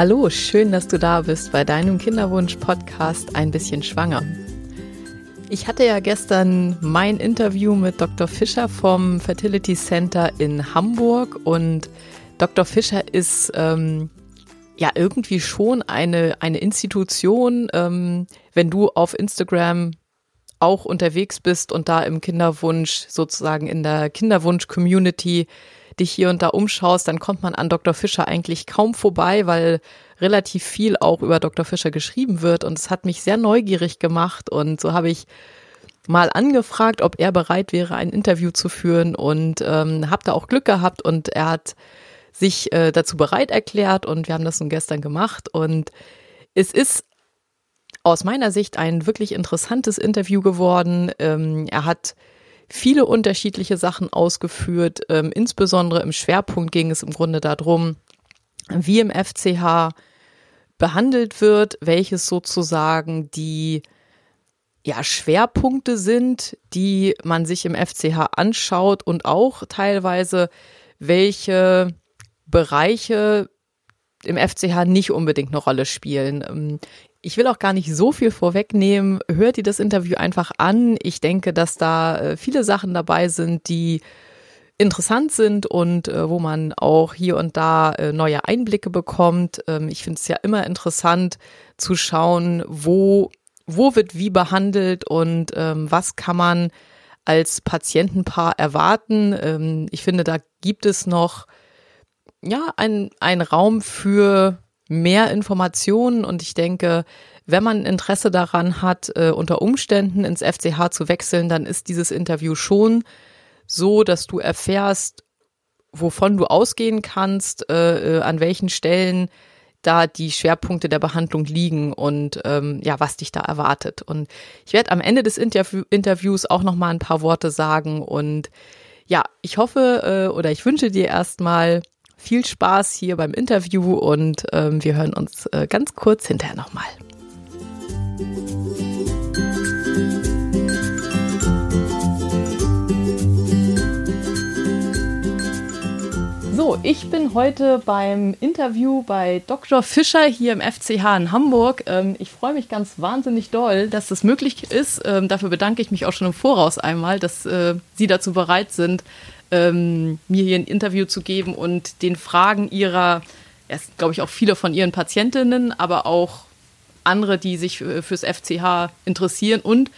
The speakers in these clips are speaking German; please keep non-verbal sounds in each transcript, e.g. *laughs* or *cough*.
Hallo, schön, dass du da bist bei deinem Kinderwunsch-Podcast Ein bisschen schwanger. Ich hatte ja gestern mein Interview mit Dr. Fischer vom Fertility Center in Hamburg und Dr. Fischer ist ähm, ja irgendwie schon eine, eine Institution, ähm, wenn du auf Instagram auch unterwegs bist und da im Kinderwunsch, sozusagen in der Kinderwunsch-Community dich hier und da umschaust, dann kommt man an Dr. Fischer eigentlich kaum vorbei, weil relativ viel auch über Dr. Fischer geschrieben wird und es hat mich sehr neugierig gemacht und so habe ich mal angefragt, ob er bereit wäre, ein Interview zu führen und ähm, habe da auch Glück gehabt und er hat sich äh, dazu bereit erklärt und wir haben das nun gestern gemacht und es ist aus meiner Sicht ein wirklich interessantes Interview geworden. Ähm, er hat viele unterschiedliche Sachen ausgeführt. Ähm, insbesondere im Schwerpunkt ging es im Grunde darum, wie im FCH behandelt wird, welches sozusagen die ja, Schwerpunkte sind, die man sich im FCH anschaut und auch teilweise, welche Bereiche im FCH nicht unbedingt eine Rolle spielen. Ich will auch gar nicht so viel vorwegnehmen. Hört ihr das Interview einfach an. Ich denke, dass da äh, viele Sachen dabei sind, die interessant sind und äh, wo man auch hier und da äh, neue Einblicke bekommt. Ähm, ich finde es ja immer interessant zu schauen, wo, wo wird wie behandelt und ähm, was kann man als Patientenpaar erwarten. Ähm, ich finde, da gibt es noch ja, ein, ein Raum für mehr Informationen und ich denke, wenn man Interesse daran hat, äh, unter Umständen ins FCH zu wechseln, dann ist dieses Interview schon so, dass du erfährst, wovon du ausgehen kannst, äh, äh, an welchen Stellen da die Schwerpunkte der Behandlung liegen und ähm, ja, was dich da erwartet. Und ich werde am Ende des Interview Interviews auch noch mal ein paar Worte sagen und ja, ich hoffe äh, oder ich wünsche dir erstmal viel Spaß hier beim Interview und ähm, wir hören uns äh, ganz kurz hinterher nochmal. So, ich bin heute beim Interview bei Dr. Fischer hier im FCH in Hamburg. Ähm, ich freue mich ganz wahnsinnig doll, dass das möglich ist. Ähm, dafür bedanke ich mich auch schon im Voraus einmal, dass äh, Sie dazu bereit sind, ähm, mir hier ein Interview zu geben und den Fragen ihrer, erst glaube ich auch viele von ihren Patientinnen, aber auch andere, die sich fürs FCH interessieren und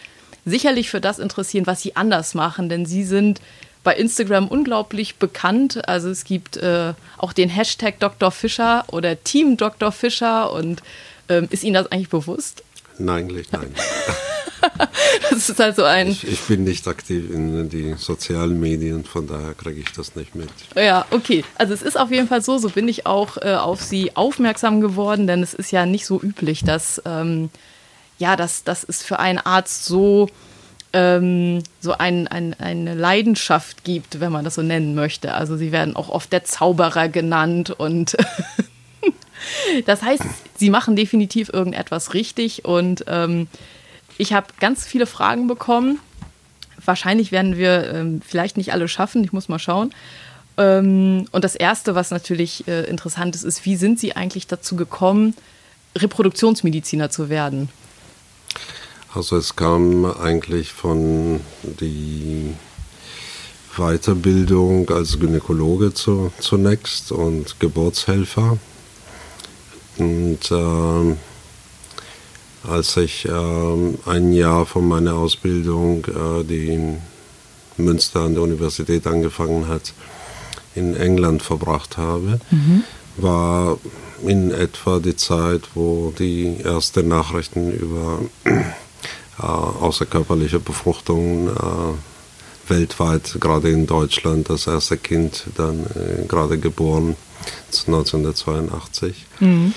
sicherlich für das interessieren, was sie anders machen, denn sie sind bei Instagram unglaublich bekannt. Also es gibt äh, auch den Hashtag Dr. Fischer oder Team Dr. Fischer und ähm, ist Ihnen das eigentlich bewusst? Nein, eigentlich nein. *laughs* das ist halt so ein. Ich, ich, bin nicht aktiv in den sozialen Medien, von daher kriege ich das nicht mit. Ja, okay. Also es ist auf jeden Fall so, so bin ich auch äh, auf sie aufmerksam geworden, denn es ist ja nicht so üblich, dass ähm, ja, dass das ist für einen Arzt so ähm, so ein, ein, eine Leidenschaft gibt, wenn man das so nennen möchte. Also sie werden auch oft der Zauberer genannt und *laughs* das heißt, sie machen definitiv irgendetwas richtig und ähm, ich habe ganz viele Fragen bekommen. Wahrscheinlich werden wir ähm, vielleicht nicht alle schaffen, ich muss mal schauen. Ähm, und das Erste, was natürlich äh, interessant ist, ist, wie sind Sie eigentlich dazu gekommen, Reproduktionsmediziner zu werden? Also es kam eigentlich von die Weiterbildung als Gynäkologe zu, zunächst und Geburtshelfer. Und äh, als ich äh, ein Jahr von meiner Ausbildung, äh, die in Münster an der Universität angefangen hat, in England verbracht habe, mhm. war in etwa die Zeit, wo die ersten Nachrichten über äh, außerkörperliche Befruchtung äh, weltweit, gerade in Deutschland, das erste Kind dann äh, gerade geboren, 1982. Mhm.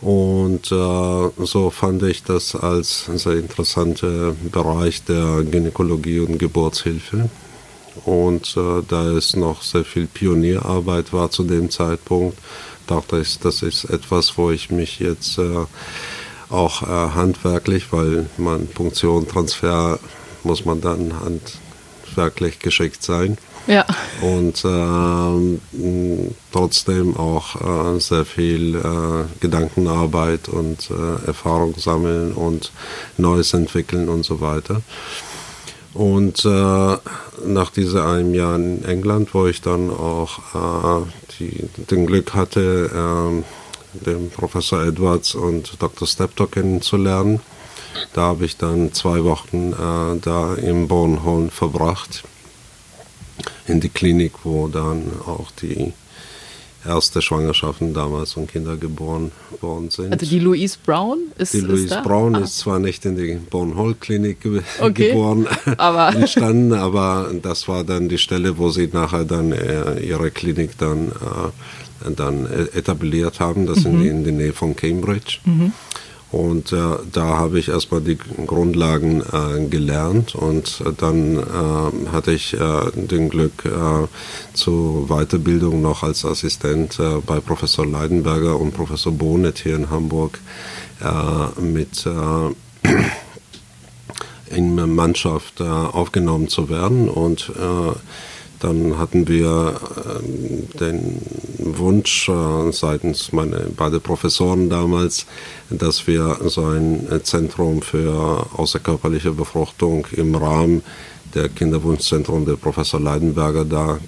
Und äh, so fand ich das als sehr interessanter Bereich der Gynäkologie und Geburtshilfe. Und äh, da es noch sehr viel Pionierarbeit war zu dem Zeitpunkt, dachte ich, das ist etwas, wo ich mich jetzt äh, auch äh, handwerklich, weil man Punktion, Transfer muss man dann handwerklich geschickt sein, Ja. Und äh, trotzdem auch äh, sehr viel äh, Gedankenarbeit und äh, Erfahrung sammeln und Neues entwickeln und so weiter. Und äh, nach diesem einem Jahr in England, wo ich dann auch äh, die, den Glück hatte, äh, den Professor Edwards und Dr. Steptoe kennenzulernen, da habe ich dann zwei Wochen äh, da im Bornholm verbracht, in die Klinik, wo dann auch die erste Schwangerschaften damals und Kinder geboren worden sind. Also die Louise Brown ist Die Louise ist? Brown ah. ist zwar nicht in die Bornholm-Klinik ge Okay. geboren, *laughs* Aber- *laughs* entstanden, aber das war dann die Stelle, wo sie nachher dann äh, ihre Klinik dann, äh, dann äh, etabliert haben. Das sind in der Nähe von Cambridge. Und äh, da habe ich erstmal die Grundlagen äh, gelernt und äh, dann äh, hatte ich äh, den Glück äh, zur Weiterbildung noch als Assistent bei Professor Leidenberger und Professor Bonet hier in Hamburg mit in Mannschaft aufgenommen zu werden. Und dann hatten wir äh, den Wunsch äh, seitens meiner beiden Professoren damals, dass wir so ein Zentrum für außerkörperliche Befruchtung im Rahmen der Kinderwunschzentrum der Professor Leidenberger da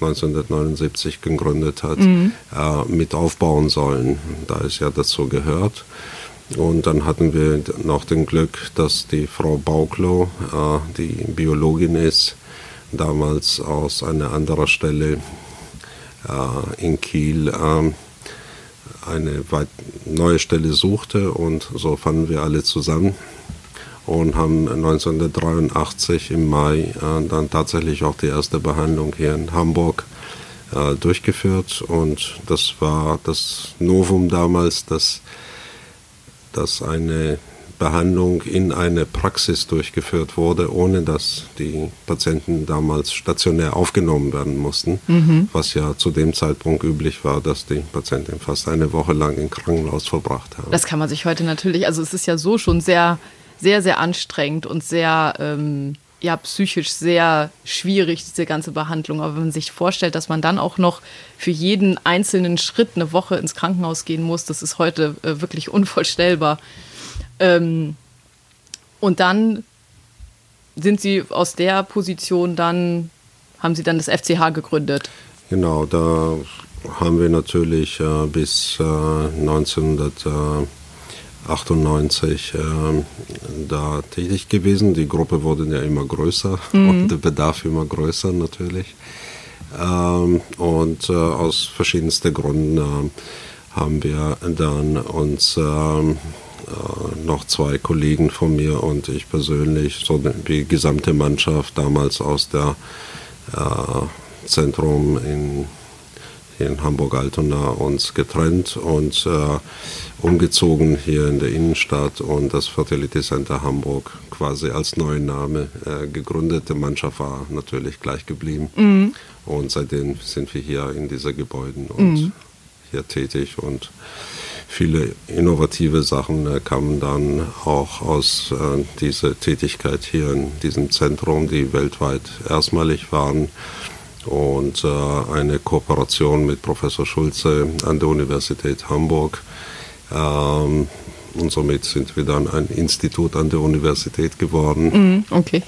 1979 gegründet hat, äh, mit aufbauen sollen, da es ja dazu gehört. Und dann hatten wir noch den Glück, dass die Frau Bauklo, äh, die Biologin ist, damals aus einer anderen Stelle äh, in Kiel äh, eine weit neue Stelle suchte und so fanden wir alle zusammen und haben 1983 im Mai äh, dann tatsächlich auch die erste Behandlung hier in Hamburg äh, durchgeführt und das war das Novum damals, dass dass eine Behandlung in eine Praxis durchgeführt wurde, ohne dass die Patienten damals stationär aufgenommen werden mussten, was ja zu dem Zeitpunkt üblich war, dass die Patienten fast eine Woche lang im Krankenhaus verbracht haben. Das kann man sich heute natürlich, also es ist ja so schon sehr, sehr, sehr anstrengend und sehr, ähm, ja, psychisch sehr schwierig, diese ganze Behandlung. Aber wenn man sich vorstellt, dass man dann auch noch für jeden einzelnen Schritt eine Woche ins Krankenhaus gehen muss, das ist heute äh, wirklich unvorstellbar. Ähm, und dann sind Sie aus der Position dann, haben Sie dann das FCH gegründet. Genau, da haben wir natürlich äh, bis äh, 1998 äh, da tätig gewesen. Die Gruppe wurde ja immer größer *laughs* und der Bedarf immer größer natürlich. Ähm, und äh, aus verschiedensten Gründen äh, haben wir dann uns ähm, äh, noch zwei Kollegen von mir und ich persönlich, so die gesamte Mannschaft damals aus der äh, Zentrum in, in Hamburg-Altona uns getrennt und äh, umgezogen hier in der Innenstadt und das Fertility Center Hamburg quasi als neuen Name äh, gegründet. Die Mannschaft war natürlich gleich geblieben und seitdem sind wir hier in dieser Gebäuden und hier tätig und viele innovative Sachen äh, kamen dann auch aus äh, dieser Tätigkeit hier in diesem Zentrum, die weltweit erstmalig waren. Und äh, eine Kooperation mit Professor Schulze an der Universität Hamburg. Ähm, und somit sind wir dann ein Institut an der Universität geworden Mhm, okay.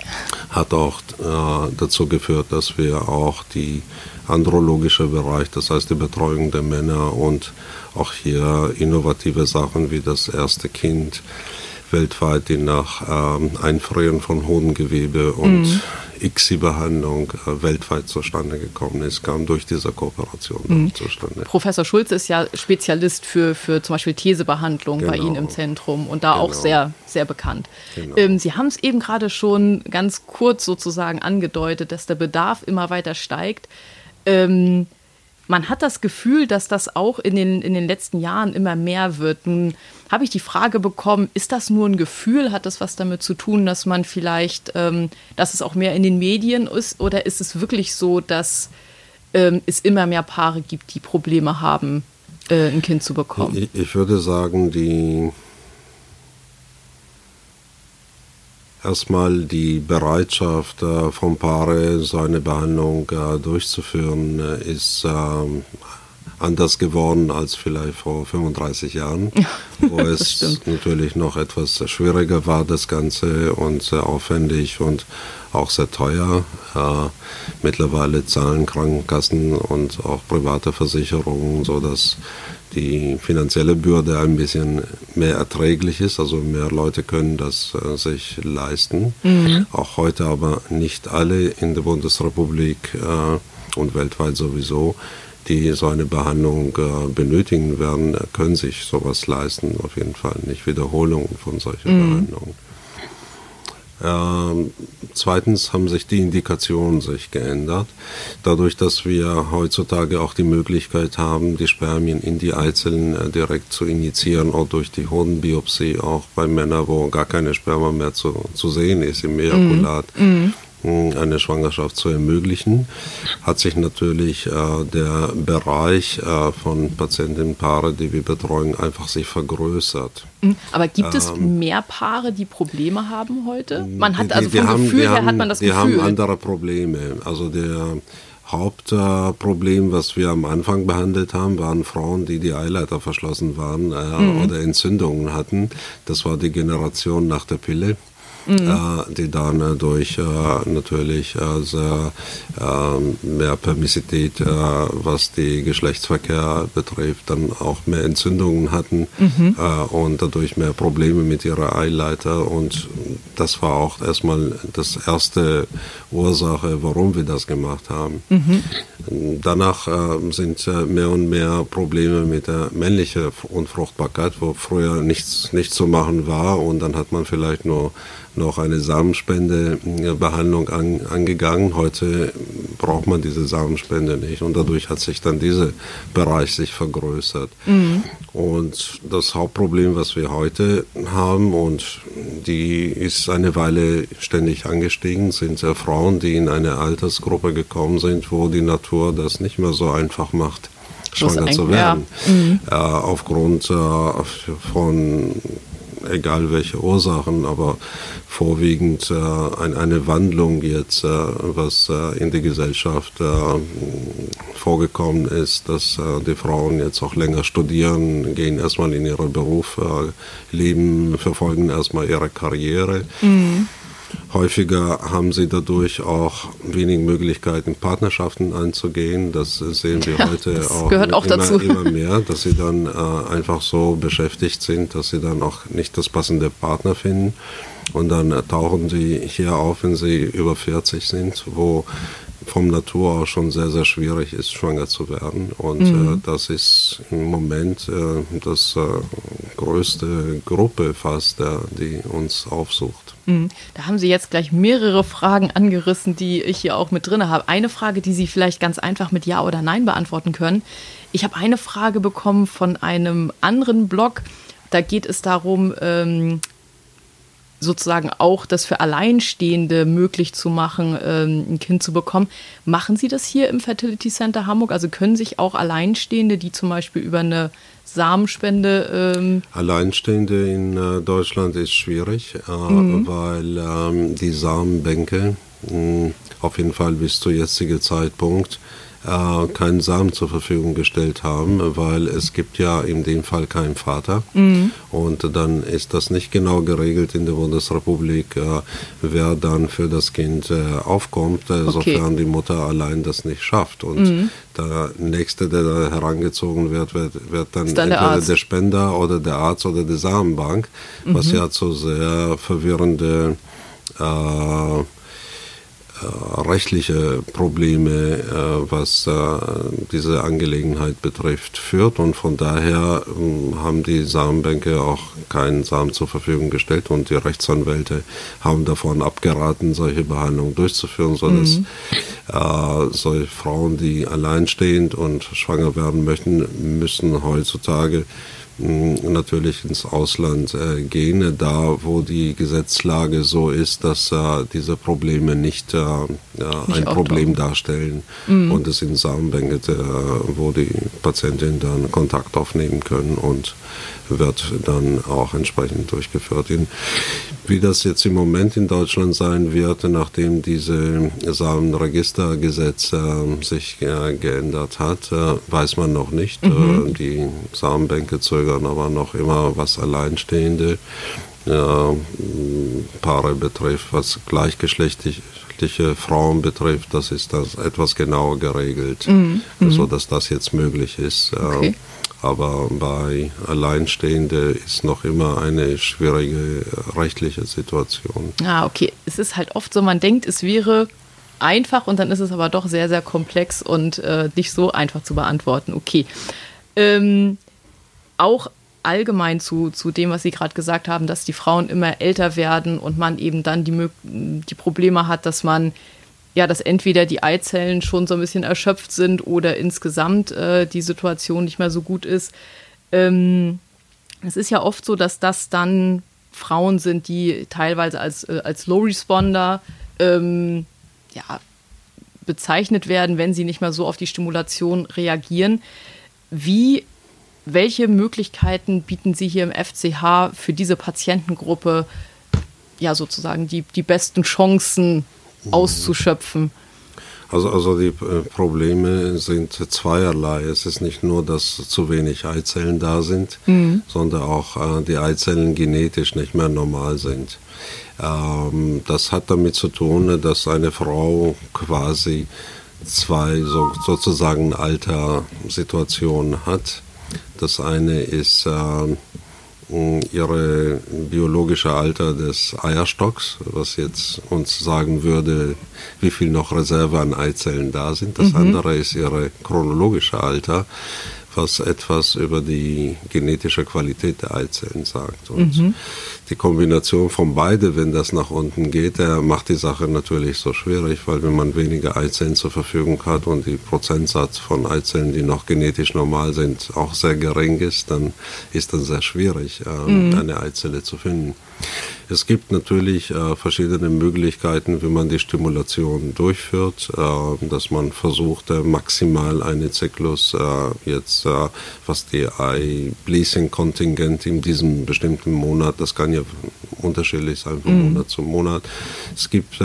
hat auch äh, dazu geführt, dass wir auch die andrologische Bereich, das heißt die Betreuung der Männer und auch hier innovative Sachen wie das erste Kind weltweit, die nach ähm, Einfrieren von Hodengewebe und ICSI-Behandlung äh, weltweit zustande gekommen ist, kam durch diese Kooperation dann zustande. Professor Schulze ist ja Spezialist für, für zum Beispiel Thesebehandlung bei Genau. Ihnen im Zentrum und da auch Genau. sehr, sehr bekannt. Genau. Ähm, Sie haben es eben gerade schon ganz kurz sozusagen angedeutet, dass der Bedarf immer weiter steigt. Ähm, man hat das Gefühl, dass das auch in den, in den letzten Jahren immer mehr wird. Nun habe ich die Frage bekommen, ist das nur ein Gefühl? Hat das was damit zu tun, dass man vielleicht, ähm, dass es auch mehr in den Medien ist? Oder ist es wirklich so, dass ähm, es immer mehr Paare gibt, die Probleme haben, äh, ein Kind zu bekommen? Ich, ich würde sagen, die erstmal die Bereitschaft äh, vom Paare, so eine Behandlung äh, durchzuführen, äh, ist ähm, anders geworden als vielleicht vor 35 Jahren, wo *laughs* es natürlich noch etwas schwieriger war, das Ganze und sehr aufwendig und auch sehr teuer. Äh, mittlerweile zahlen Krankenkassen und auch private Versicherungen, sodass die finanzielle Bürde ein bisschen mehr erträglich ist. Also mehr Leute können das äh, sich leisten. Mhm. Auch heute aber nicht alle in der Bundesrepublik äh, und weltweit sowieso die so eine Behandlung äh, benötigen werden, können sich sowas leisten. Auf jeden Fall nicht Wiederholungen von solchen mhm. Behandlungen. Ähm, zweitens haben sich die Indikationen sich geändert. Dadurch, dass wir heutzutage auch die Möglichkeit haben, die Spermien in die Eizellen äh, direkt zu injizieren, auch durch die Hodenbiopsie, auch bei Männern, wo gar keine Sperma mehr zu, zu sehen ist im Ejakulat. Mhm. mhm eine Schwangerschaft zu ermöglichen, hat sich natürlich äh, der Bereich äh, von Patientenpaare, die wir betreuen, einfach sich vergrößert. Mhm. Aber gibt es ähm, mehr Paare, die Probleme haben heute? Man hat also vom haben, Gefühl her haben, hat man das die Gefühl. Die haben andere Probleme. Also der Hauptproblem, was wir am Anfang behandelt haben, waren Frauen, die die Eileiter verschlossen waren äh, mhm. oder Entzündungen hatten. Das war die Generation nach der Pille mhm. äh, die dann durch äh, natürlich äh, sehr äh, mehr Permissität, was die Geschlechtsverkehr betrifft, dann auch mehr Entzündungen hatten mhm. und dadurch mehr Probleme mit ihrer Eileiter. Und das war auch erstmal das erste Ursache, warum wir das gemacht haben. Mhm. Danach sind mehr und mehr Probleme mit der männlichen Unfruchtbarkeit, wo früher nichts, nichts zu machen war und dann hat man vielleicht nur noch eine Samenspendebehandlung an, angegangen. Heute braucht man diese Samenspende nicht und dadurch hat sich dann dieser Bereich sich vergrößert. Mhm. Und das Hauptproblem, was wir heute haben und die ist eine Weile ständig angestiegen, sind äh, Frauen, die in eine Altersgruppe gekommen sind, wo die Natur das nicht mehr so einfach macht schwanger zu werden. Ja. Mhm. Äh, aufgrund äh, von egal welche Ursachen, aber vorwiegend äh, ein, eine Wandlung jetzt, äh, was äh, in der Gesellschaft äh, vorgekommen ist, dass äh, die Frauen jetzt auch länger studieren, gehen erstmal in ihren Beruf, äh, leben, verfolgen erstmal ihre Karriere. Mhm. Häufiger haben sie dadurch auch wenig Möglichkeiten, Partnerschaften einzugehen. Das sehen wir *laughs* ja, heute auch, auch immer, immer mehr, dass sie dann äh, einfach so beschäftigt sind, dass sie dann auch nicht das passende Partner finden. Und dann tauchen sie hier auf, wenn sie über 40 sind, wo vom Natur aus schon sehr, sehr schwierig ist, schwanger zu werden. Und mhm. äh, das ist im Moment äh, das äh, größte Gruppe fast, der, die uns aufsucht. Mhm. Da haben Sie jetzt gleich mehrere Fragen angerissen, die ich hier auch mit drin habe. Eine Frage, die Sie vielleicht ganz einfach mit Ja oder Nein beantworten können. Ich habe eine Frage bekommen von einem anderen Blog. Da geht es darum, ähm, sozusagen auch das für Alleinstehende möglich zu machen, ähm, ein Kind zu bekommen. Machen Sie das hier im Fertility Center Hamburg? Also können sich auch Alleinstehende, die zum Beispiel über eine Samenspende. Ähm Alleinstehende in äh, Deutschland ist schwierig, äh, mhm. weil ähm, die Samenbänke mh, auf jeden Fall bis zu jetzigen Zeitpunkt äh, keinen Samen zur Verfügung gestellt haben, weil es gibt ja in dem Fall keinen Vater. Mhm. Und dann ist das nicht genau geregelt in der Bundesrepublik, äh, wer dann für das Kind äh, aufkommt, äh, okay. sofern die Mutter allein das nicht schafft. Und mhm. der Nächste, der da herangezogen wird, wird, wird dann, dann entweder der, der, Spender oder der Arzt oder die Samenbank, mhm. was ja zu sehr verwirrende äh, äh, rechtliche Probleme, äh, was äh, diese Angelegenheit betrifft, führt. Und von daher ähm, haben die Samenbänke auch keinen Samen zur Verfügung gestellt und die Rechtsanwälte haben davon abgeraten, solche Behandlungen durchzuführen, sodass mhm. äh, solche Frauen, die alleinstehend und schwanger werden möchten, müssen heutzutage natürlich ins Ausland äh, gehen, da wo die Gesetzlage so ist, dass äh, diese Probleme nicht, äh, nicht ein Problem darstellen mhm. und es sind Samenbänke, wo die Patientinnen dann Kontakt aufnehmen können und wird dann auch entsprechend durchgeführt. Wie das jetzt im Moment in Deutschland sein wird, nachdem diese Samenregistergesetz äh, sich äh, geändert hat, äh, weiß man noch nicht. Mhm. Äh, die Samenbänke zögern aber noch immer, was Alleinstehende Paare betrifft, was gleichgeschlechtliche Frauen betrifft, das ist das etwas genauer geregelt, mhm. sodass das jetzt möglich ist. Okay. Aber bei Alleinstehende ist noch immer eine schwierige rechtliche Situation. Ah, okay. Es ist halt oft so, man denkt, es wäre einfach und dann ist es aber doch sehr, sehr komplex und äh, nicht so einfach zu beantworten. Okay. Ähm, auch allgemein zu, zu dem, was Sie gerade gesagt haben, dass die Frauen immer älter werden und man eben dann die, die Probleme hat, dass man ja, dass entweder die Eizellen schon so ein bisschen erschöpft sind oder insgesamt äh, die Situation nicht mehr so gut ist. Ähm, es ist ja oft so, dass das dann Frauen sind, die teilweise als, äh, als Low Responder ähm, ja, bezeichnet werden, wenn sie nicht mehr so auf die Stimulation reagieren. Wie, welche Möglichkeiten bieten Sie hier im FCH für diese Patientengruppe, ja, sozusagen die, die besten Chancen auszuschöpfen? Also, also die äh, Probleme sind zweierlei. Es ist nicht nur, dass zu wenig Eizellen da sind, mhm. sondern auch äh, die Eizellen genetisch nicht mehr normal sind. Ähm, das hat damit zu tun, dass eine Frau quasi zwei so, sozusagen Alterssituationen hat. Das eine ist äh, ihre biologische Alter des Eierstocks, was jetzt uns sagen würde, wie viel noch Reserve an Eizellen da sind. Das mhm. andere ist ihre chronologische Alter, was etwas über die genetische Qualität der Eizellen sagt. Und mhm. Die Kombination von beide, wenn das nach unten geht, der macht die Sache natürlich so schwierig, weil wenn man weniger Eizellen zur Verfügung hat und die Prozentsatz von Eizellen, die noch genetisch normal sind, auch sehr gering ist, dann ist das sehr schwierig, äh, mhm. eine Eizelle zu finden. Es gibt natürlich äh, verschiedene Möglichkeiten, wie man die Stimulation durchführt, äh, dass man versucht, äh, maximal einen Zyklus äh, jetzt, äh, was die Eye-Bleasing-Kontingent in diesem bestimmten Monat, das kann ja unterschiedlich sein von mhm. Monat zu Monat. Es gibt äh,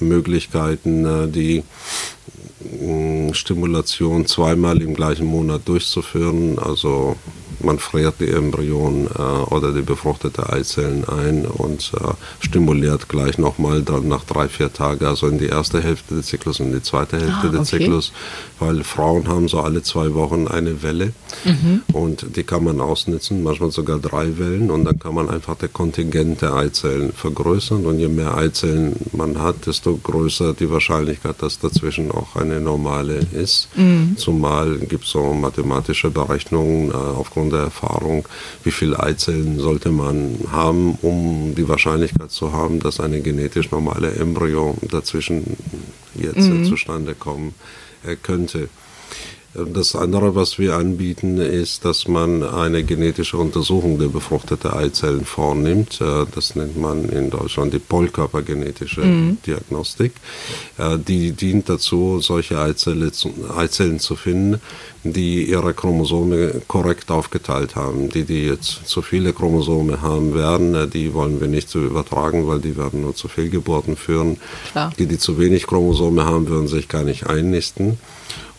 Möglichkeiten, die Stimulation zweimal im gleichen Monat durchzuführen, also man friert die Embryonen äh, oder die befruchtete Eizellen ein und äh, stimuliert gleich nochmal dann nach drei, vier Tagen, also in die erste Hälfte des Zyklus und in die zweite Hälfte ah, okay. des Zyklus, weil Frauen haben so alle zwei Wochen eine Welle mhm. und die kann man ausnutzen, manchmal sogar drei Wellen und dann kann man einfach das Kontingent der Eizellen vergrößern und je mehr Eizellen man hat, desto größer die Wahrscheinlichkeit, dass dazwischen auch eine normale ist. Mhm. Zumal gibt es so mathematische Berechnungen äh, aufgrund der Erfahrung, wie viele Eizellen sollte man haben, um die Wahrscheinlichkeit zu haben, dass eine genetisch normale Embryo dazwischen jetzt mhm. zustande kommen äh, könnte. Das andere, was wir anbieten, ist, dass man eine genetische Untersuchung der befruchteten Eizellen vornimmt. Äh, das nennt man in Deutschland die Polkörpergenetische mhm. Diagnostik. Äh, die dient dazu, solche Eizellen zu finden, die ihre Chromosome korrekt aufgeteilt haben. Die, die jetzt zu viele Chromosome haben werden, äh, die wollen wir nicht zu übertragen, weil die werden nur zu Fehlgeburten führen. Klar. Die, die zu wenig Chromosome haben, würden sich gar nicht einnisten.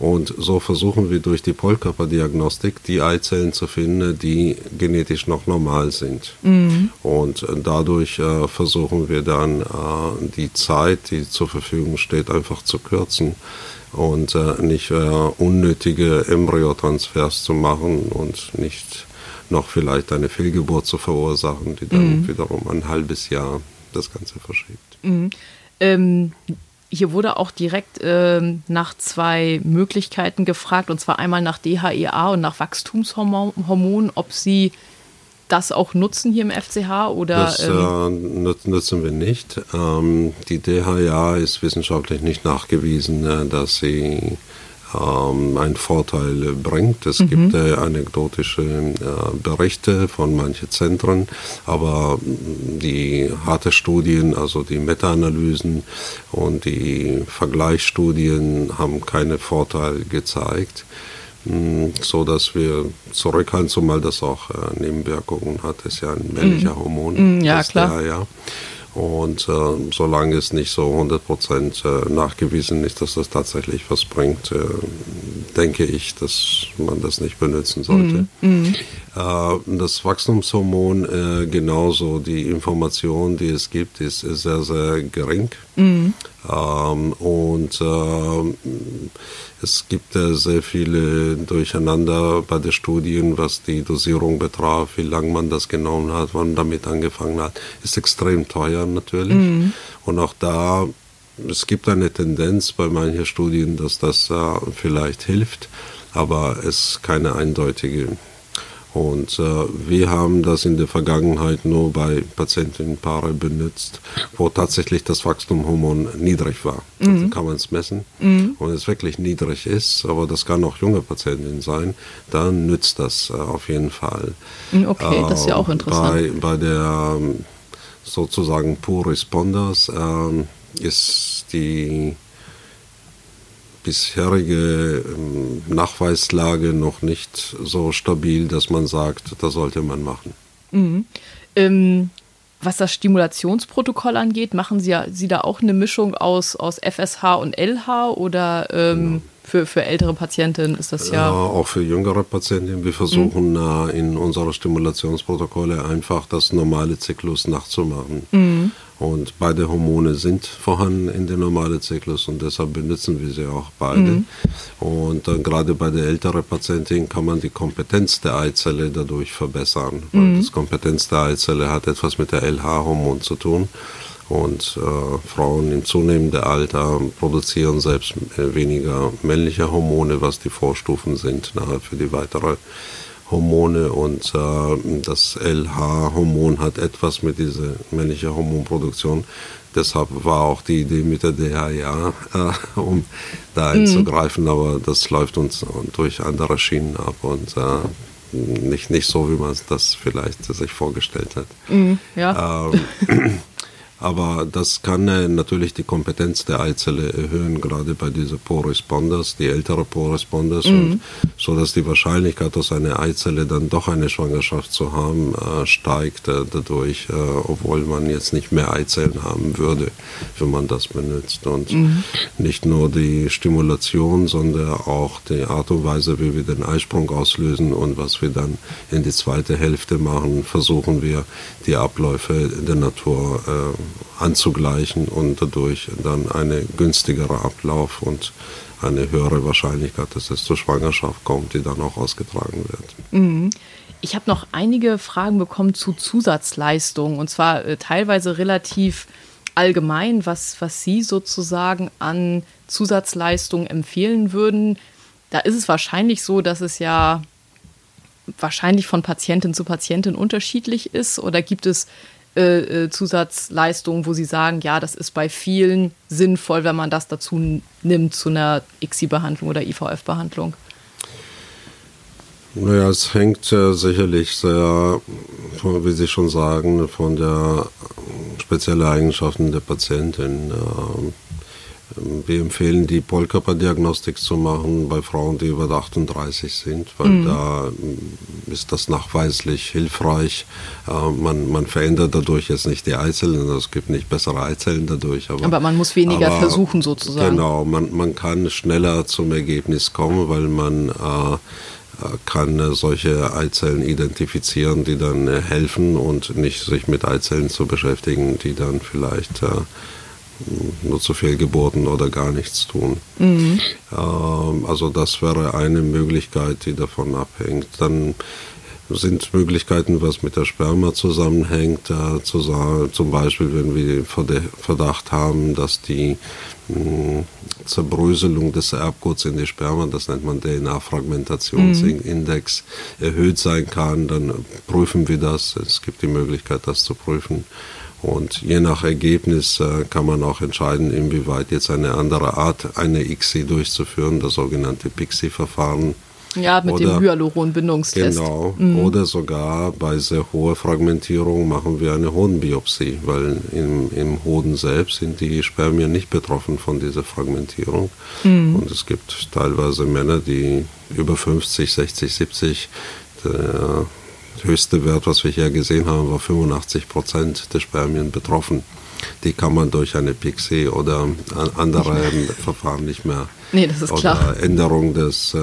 Und so versuchen wir durch die Polkörperdiagnostik die Eizellen zu finden, die genetisch noch normal sind. Mhm. Und äh, dadurch äh, versuchen wir dann äh, die Zeit, die zur Verfügung steht, einfach zu kürzen und äh, nicht äh, unnötige Embryotransfers zu machen und nicht noch vielleicht eine Fehlgeburt zu verursachen, die dann mhm. wiederum ein halbes Jahr das Ganze verschiebt. Mhm. Ähm, hier wurde auch direkt ähm, nach zwei Möglichkeiten gefragt, und zwar einmal nach DHEA und nach Wachstumshormonen, ob Sie das auch nutzen hier im FCH oder? Das ähm äh, nutzen wir nicht. Ähm, die DHEA ist wissenschaftlich nicht nachgewiesen, äh, dass sie ähm, einen Vorteil bringt. Es mhm. gibt äh, anekdotische äh, Berichte von manchen Zentren, aber die harte Studien, also die Meta-Analysen und die Vergleichsstudien haben keine Vorteile gezeigt. hm, so dass wir zurückhalten, zumal das auch äh, Nebenwirkungen hat. Das ist ja ein männlicher mhm. Hormon. Mm, ja, klar. Der, ja. Und äh, solange es nicht so 100% äh, nachgewiesen ist, dass das tatsächlich was bringt, äh, denke ich, dass man das nicht benutzen sollte. Mm, mm. das Wachstumshormon, äh, genauso die Information, die es gibt, ist sehr, sehr gering. Mm. Ähm, und äh, es gibt äh, sehr viele Durcheinander bei den Studien, was die Dosierung betraf, wie lange man das genommen hat, wann damit angefangen hat. Ist extrem teuer natürlich. Mhm. Und auch da, es gibt eine Tendenz bei manchen Studien, dass das äh, vielleicht hilft, aber es ist keine eindeutige und äh, wir haben das in der Vergangenheit nur bei Patientinnenpaaren benutzt, wo tatsächlich das Wachstumhormon niedrig war. Also mhm. Also kann man es messen. Mhm. Und es wirklich niedrig ist, aber das kann auch junge Patientinnen sein, dann nützt das äh, auf jeden Fall. Mhm, okay, äh, das ist ja auch interessant. Bei, bei der ähm, sozusagen Poor Responders ähm, ist die bisherige ähm, Nachweislage noch nicht so stabil, dass man sagt, das sollte man machen. Mhm. Ähm, was das Stimulationsprotokoll angeht, machen Sie, Sie da auch eine Mischung aus, aus FSH und LH oder ähm, ja. für, für ältere Patientinnen ist das ja? Ja, auch für jüngere Patientinnen. Wir versuchen mhm. in unsere Stimulationsprotokolle einfach das normale Zyklus nachzumachen. Mhm. Und beide Hormone sind vorhanden in dem normalen Zyklus und deshalb benutzen wir sie auch beide. Mhm. Und dann gerade bei der älteren Patientin kann man die Kompetenz der Eizelle dadurch verbessern. Weil mhm. das Kompetenz der Eizelle hat etwas mit der LH-Hormon zu tun. Und äh, Frauen im zunehmenden Alter produzieren selbst äh, weniger männliche Hormone, was die Vorstufen sind nachher für die weitere Hormone und äh, das LH-Hormon hat etwas mit dieser männlichen Hormonproduktion. Deshalb war auch die Idee mit der DHA, äh, um da mhm. einzugreifen, aber das läuft uns durch andere Schienen ab und äh, nicht, nicht so, wie man das vielleicht sich vorgestellt hat. Mhm, ja. Ähm, Aber das kann äh, natürlich die Kompetenz der Eizelle erhöhen, gerade bei diesen Poor-Responders, die ältere Poor-Responders, mhm. so dass die Wahrscheinlichkeit, aus einer Eizelle dann doch eine Schwangerschaft zu haben, äh, steigt äh, dadurch, äh, obwohl man jetzt nicht mehr Eizellen haben würde, wenn man das benutzt. Und mhm. nicht nur die Stimulation, sondern auch die Art und Weise, wie wir den Eisprung auslösen und was wir dann in die zweite Hälfte machen, versuchen wir die Abläufe der Natur äh, anzugleichen und dadurch dann eine günstigere Ablauf und eine höhere Wahrscheinlichkeit, dass es zur Schwangerschaft kommt, die dann auch ausgetragen wird. Mhm. Ich habe noch einige Fragen bekommen zu Zusatzleistungen und zwar äh, teilweise relativ allgemein, was, was Sie sozusagen an Zusatzleistungen empfehlen würden. Da ist es wahrscheinlich so, dass es ja wahrscheinlich von Patientin zu Patientin unterschiedlich ist oder gibt es äh, äh, Zusatzleistungen, wo Sie sagen, ja, das ist bei vielen sinnvoll, wenn man das dazu nimmt zu einer ICSI-Behandlung oder IVF-Behandlung? Naja, es hängt äh, sicherlich sehr, wie Sie schon sagen, von der speziellen Eigenschaften der Patientin. Äh, wir empfehlen die Polkörperdiagnostik zu machen bei Frauen, die über 38 sind, weil mhm. da mm, ist das nachweislich hilfreich. Äh, man, man verändert dadurch jetzt nicht die Eizellen, also es gibt nicht bessere Eizellen dadurch. Aber, aber man muss weniger aber, versuchen sozusagen. Genau, man, man kann schneller zum Ergebnis kommen, weil man äh, kann solche Eizellen identifizieren, die dann helfen und nicht sich mit Eizellen zu beschäftigen, die dann vielleicht äh, nur zu viel Geburten oder gar nichts tun. Mhm. Ähm, also das wäre eine Möglichkeit, die davon abhängt. Dann sind Möglichkeiten, was mit der Sperma zusammenhängt, äh, zu sagen, zum Beispiel, wenn wir Verdacht haben, dass die mh, Zerbröselung des Erbguts in die Sperma, das nennt man DNA-Fragmentationsindex, mhm. erhöht sein kann, dann prüfen wir das. Es gibt die Möglichkeit, das zu prüfen. Und je nach Ergebnis äh, kann man auch entscheiden, inwieweit jetzt eine andere Art, eine ICSI durchzuführen, das sogenannte PIXI-Verfahren. Ja, mit oder, dem Hyaluron-Bindungstest. Genau. Mhm. Oder sogar bei sehr hoher Fragmentierung machen wir eine Hodenbiopsie, weil im, im Hoden selbst sind die Spermien nicht betroffen von dieser Fragmentierung. Mhm. Und es gibt teilweise Männer, die über 50, 60, 70, der höchste Wert, was wir hier gesehen haben, war 85 Prozent der Spermien betroffen. Die kann man durch eine PXE oder andere Verfahren nicht mehr. Nee, das ist oder klar. Änderung des äh,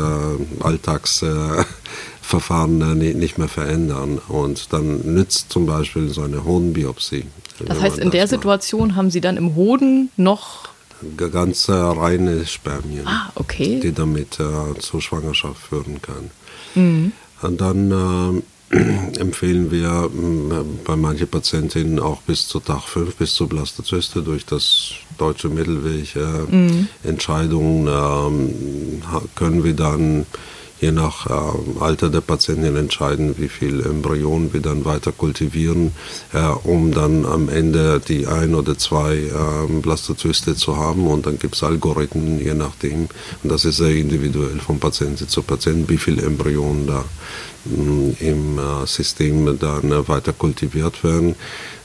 Alltagsverfahren äh, nicht mehr verändern. Und dann nützt zum Beispiel so eine Hodenbiopsie. Das heißt, in der macht. Situation haben Sie dann im Hoden noch ganz äh, reine Spermien, ah, okay. die damit äh, zur Schwangerschaft führen kann. Mhm. Und dann äh, *clears throat* empfehlen wir äh, bei manchen Patientinnen auch bis zu Tag 5, bis zur Blastozyste durch das deutsche Mittelweg äh, mhm. Entscheidungen ähm, können wir dann je nach äh, Alter der Patientin entscheiden, wie viel Embryonen wir dann weiter kultivieren, äh, um dann am Ende die ein oder zwei äh, Blastozyste zu haben. Und dann gibt es Algorithmen, je nachdem. Und das ist sehr individuell von Patient zu Patient, wie viele Embryonen da mm, im äh, System dann äh, weiter kultiviert werden.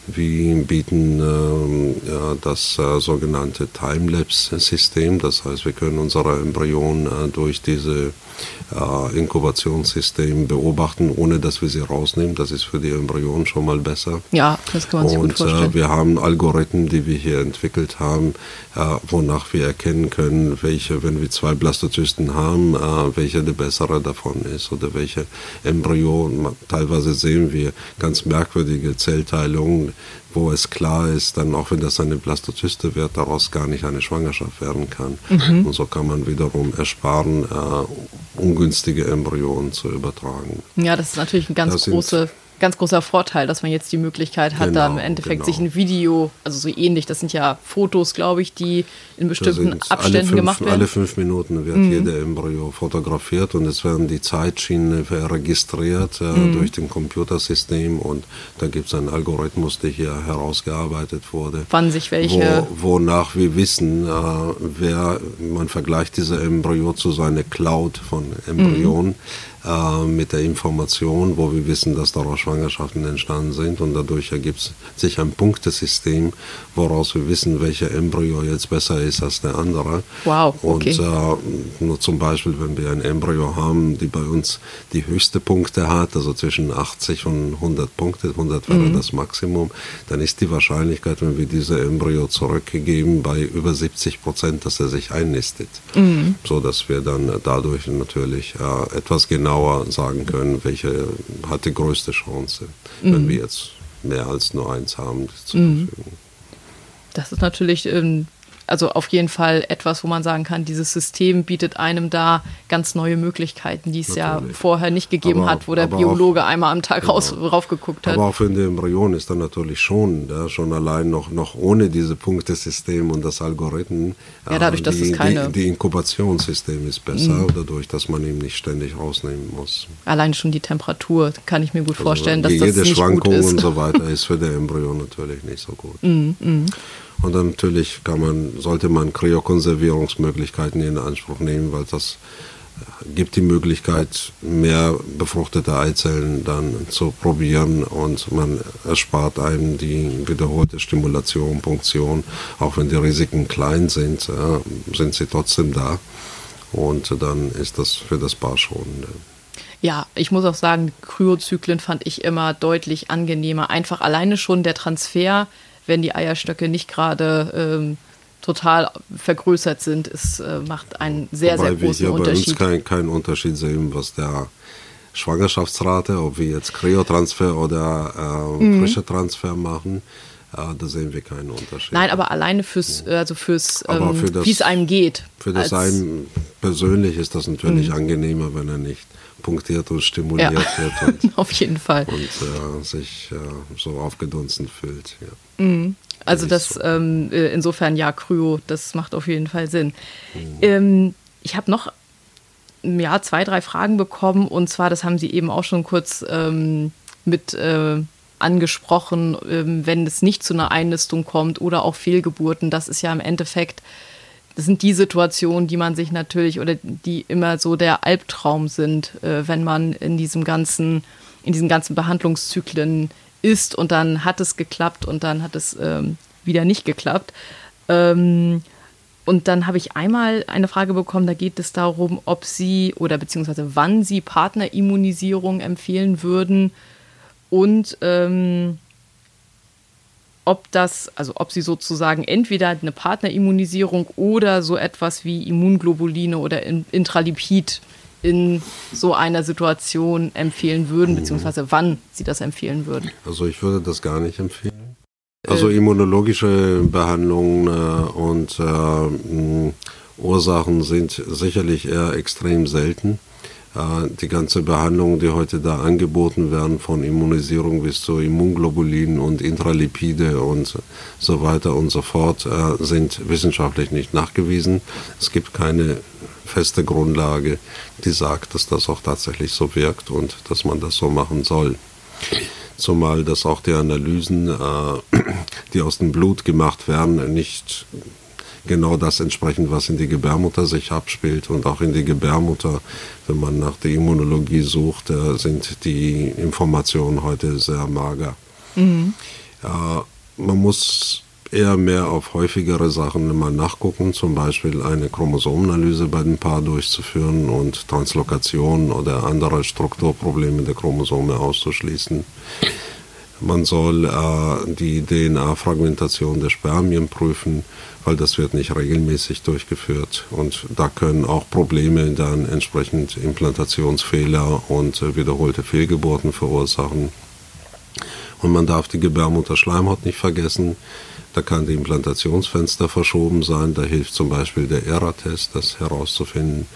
Wir bieten äh, ja, das äh, sogenannte Timelapse-System, das heißt, wir können unsere Embryonen äh, durch diese äh, Inkubationssystem beobachten, ohne dass wir sie rausnehmen. Das ist für die Embryonen schon mal besser. Ja, das kann man sich Und, gut vorstellen. Äh, wir haben Algorithmen, die wir hier entwickelt haben, äh, wonach wir erkennen können, welche, wenn wir zwei Blastozysten haben, äh, welche der bessere davon ist oder welche Embryo. Teilweise sehen wir ganz merkwürdige Zellteilungen, wo es klar ist, dann auch wenn das eine Blastozyste wird, daraus gar nicht eine Schwangerschaft werden kann. Mhm. Und so kann man wiederum ersparen, äh, ungünstige Embryonen zu übertragen. Ja, das ist natürlich ein ganz große ganz großer Vorteil, dass man jetzt die Möglichkeit hat, genau, da im Endeffekt genau. sich ein Video, also so ähnlich, das sind ja Fotos, glaube ich, die in bestimmten Abständen fünf, gemacht werden. Alle fünf Minuten wird mhm. jeder Embryo fotografiert und es werden die Zeitschienen registriert äh, mhm. durch den Computersystem und da gibt es einen Algorithmus, der hier herausgearbeitet wurde. Wann sich welche. Wo, wonach wir wissen, äh, wer, man vergleicht diese Embryo zu so einer Cloud von Embryonen. Mhm äh, mit der Information, wo wir wissen, dass daraus Schwangerschaften entstanden sind und dadurch ergibt sich ein Punktesystem, woraus wir wissen, welcher Embryo jetzt besser ist als der andere. Wow. Okay. Und äh, nur zum Beispiel, wenn wir ein Embryo haben, die bei uns die höchste Punkte hat, also zwischen 80 und 100 Punkte, 100 wäre mhm. das Maximum, dann ist die Wahrscheinlichkeit, wenn wir diese Embryo zurückgeben, bei über 70 Prozent, dass er sich einnistet. Mhm. So dass wir dann dadurch natürlich äh, etwas genauer genauer sagen können, welche hat die größte Chance, mhm. wenn wir jetzt mehr als nur eins haben zur mhm. Verfügung. Das ist natürlich ähm, also auf jeden Fall etwas, wo man sagen kann, dieses System bietet einem da ganz neue Möglichkeiten, die es Natürlich. ja vorher nicht gegeben aber, hat, wo der Biologe auch, einmal am Tag genau. raus, raufgeguckt hat. Aber auch für den Embryon ist dann natürlich schon, ja, schon allein noch, noch ohne diese Punktesystem und das Algorithmen. Ja, dadurch, äh, dass es keine. Die, die Inkubationssystem ist besser, mhm. dadurch, dass man ihn nicht ständig rausnehmen muss. Allein schon die Temperatur kann ich mir gut also vorstellen, dass jede das nicht Schwankung gut ist. und so weiter *laughs* ist für den Embryo natürlich nicht so gut. Mhm. Und dann natürlich kann man, sollte man Kryokonservierungsmöglichkeiten in Anspruch nehmen, weil das äh, gibt die Möglichkeit, mehr befruchtete Eizellen dann zu probieren und man erspart einem die wiederholte Stimulation, Punktion. Auch wenn die Risiken klein sind, äh, sind sie trotzdem da. Und dann ist das für das Paar schonend. Ja, ich muss auch sagen, Kryozyklen fand ich immer deutlich angenehmer. Einfach alleine schon der Transfer wenn die Eierstöcke nicht gerade ähm, total vergrößert sind. Es äh, macht einen sehr, Wobei sehr großen wir hier Unterschied. bei uns keinen kein Unterschied sehen, was der Schwangerschaftsrate, ob wir jetzt Kryotransfer oder äh, mhm. frische Transfer machen. Äh, da sehen wir keinen Unterschied. Nein, aber alleine fürs, also fürs, ähm, wie es einem geht. Für das einem persönlich ist das natürlich mhm. angenehmer, wenn er nicht punktiert und stimuliert ja. wird. Und, *laughs* Auf jeden Fall. Und äh, sich äh, so aufgedunsen fühlt. Ja. Mhm. Also das ähm, äh, insofern ja, Kryo, das macht auf jeden Fall Sinn. Mhm. Ähm, ich habe noch ja, zwei, drei Fragen bekommen und zwar, das haben Sie eben auch schon kurz ähm, mit äh, angesprochen, ähm, wenn es nicht zu einer Einnistung kommt oder auch Fehlgeburten. Das ist ja im Endeffekt das sind die Situationen, die man sich natürlich oder die immer so der Albtraum sind, äh, wenn man in diesem ganzen, in diesen ganzen Behandlungszyklen ist und dann hat es geklappt und dann hat es ähm, wieder nicht geklappt. Ähm, und dann habe ich einmal eine Frage bekommen, da geht es darum, ob Sie oder beziehungsweise wann Sie Partnerimmunisierung empfehlen würden und ähm, ob das, also ob Sie sozusagen entweder eine Partnerimmunisierung oder so etwas wie Immunglobuline oder Intralipid in so einer Situation empfehlen würden, beziehungsweise wann Sie das empfehlen würden. Also ich würde das gar nicht empfehlen. Also äh. immunologische Behandlungen äh, und äh, Ursachen sind sicherlich eher extrem selten. Äh, die ganze Behandlung, die heute da angeboten werden, von Immunisierung bis zu Immunglobulin und Intralipide und so weiter und so fort, äh, sind wissenschaftlich nicht nachgewiesen. Es gibt keine feste Grundlage, die sagt, dass das auch tatsächlich so wirkt und dass man das so machen soll. Zumal dass auch die Analysen, äh, die aus dem Blut gemacht werden, nicht genau das entsprechen, was in die Gebärmutter sich abspielt. Und auch in die Gebärmutter, wenn man nach der Immunologie sucht, äh, sind die Informationen heute sehr mager. Mhm. Äh, man muss eher mehr auf häufigere Sachen mal nachgucken, zum Beispiel eine Chromosomenanalyse bei dem Paar durchzuführen und Translokation oder andere Strukturprobleme der Chromosome auszuschließen. Man soll äh, die DNA-Fragmentation der Spermien prüfen, weil das wird nicht regelmäßig durchgeführt. Und da können auch Probleme dann entsprechend Implantationsfehler und äh, wiederholte Fehlgeburten verursachen. Und man darf die Gebärmutterschleimhaut nicht vergessen. Da kann die Implantationsfenster verschoben sein. Da hilft zum Beispiel der ERA-Test, das herauszufinden.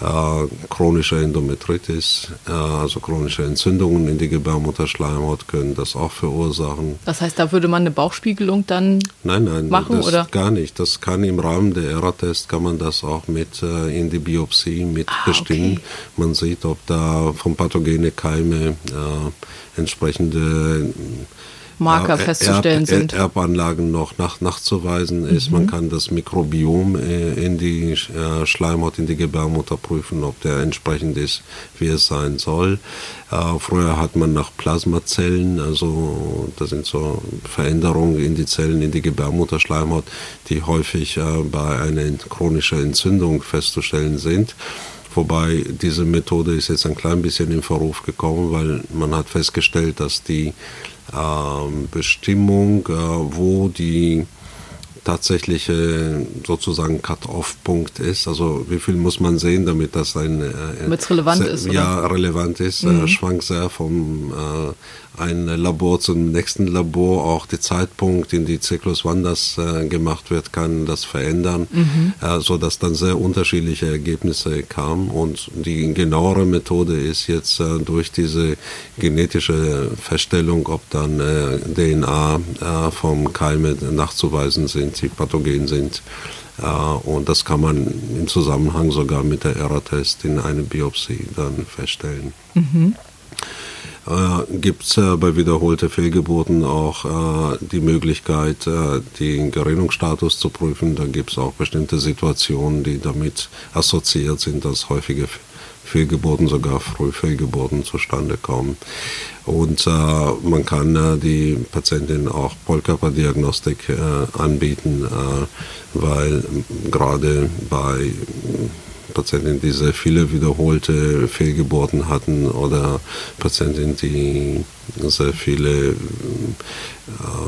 Äh, chronische Endometritis, äh, also chronische Entzündungen in die Gebärmutterschleimhaut können das auch verursachen. Das heißt, da würde man eine Bauchspiegelung dann nein, nein, machen das oder? Gar nicht. Das kann im Rahmen der ERA-Test kann man das auch mit äh, in die Biopsie mit ah. Okay. Man sieht, ob da von pathogene Keime äh, entsprechende Marker festzustellen sind. Erbanlagen noch nach, nachzuweisen ist. Mhm. Man kann das Mikrobiom äh, in die äh, Schleimhaut, in die Gebärmutter prüfen, ob der entsprechend ist, wie es sein soll. Äh, früher hat man nach Plasmazellen, also das sind so Veränderungen in die Zellen, in die Gebärmutterschleimhaut, die häufig bei einer chronischen Entzündung festzustellen sind. Wobei diese Methode ist jetzt ein klein bisschen in Verruf gekommen, weil man hat festgestellt, dass die Bestimmung, äh, wo die tatsächliche sozusagen Cut-off-Punkt ist. Also wie viel muss man sehen, damit das ein äh, relevant ist? Ja, oder? relevant ist. Mhm. Äh, schwankt sehr vom äh, ein Labor zum nächsten Labor. Auch der Zeitpunkt, in die Zyklus, wann das äh, gemacht wird, kann das verändern, mhm. äh, so dass dann sehr unterschiedliche Ergebnisse kamen. Und die genauere Methode ist jetzt äh, durch diese genetische Feststellung, ob dann äh, DNA äh, vom Keime nachzuweisen sind, die pathogen sind. Äh, und das kann man im Zusammenhang sogar mit der ERA-Test in einer Biopsie dann feststellen. Mhm äh, gibt es äh, bei wiederholten Fehlgeburten auch äh, die Möglichkeit, äh, den Gerinnungsstatus zu prüfen. Da gibt es auch bestimmte Situationen, die damit assoziiert sind, dass häufige Fehlgeburten, sogar Frühfehlgeburten zustande kommen. Und äh, man kann äh, die Patientin auch Vollkörperdiagnostik äh, anbieten, äh, weil gerade bei Patienten, die sehr viele wiederholte Fehlgeburten hatten oder Patienten, die sehr viele äh,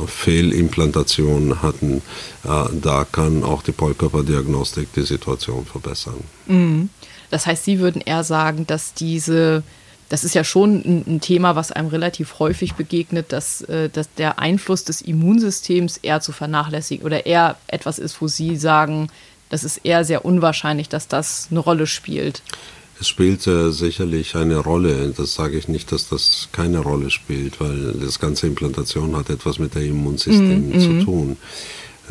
Fehlimplantationen hatten, äh, da kann auch die Vollkörperdiagnostik die Situation verbessern. Mhm. Das heißt, Sie würden eher sagen, dass diese das ist ja schon ein, ein, Thema, was einem relativ häufig begegnet, dass, äh, dass der Einfluss des Immunsystems eher zu vernachlässigen oder eher etwas ist, wo Sie sagen, das ist eher sehr unwahrscheinlich, dass das eine Rolle spielt. Es spielt äh, sicherlich eine Rolle. Das sage ich nicht, dass das keine Rolle spielt, weil das ganze Implantation hat etwas mit dem Immunsystem mm, zu mm. tun.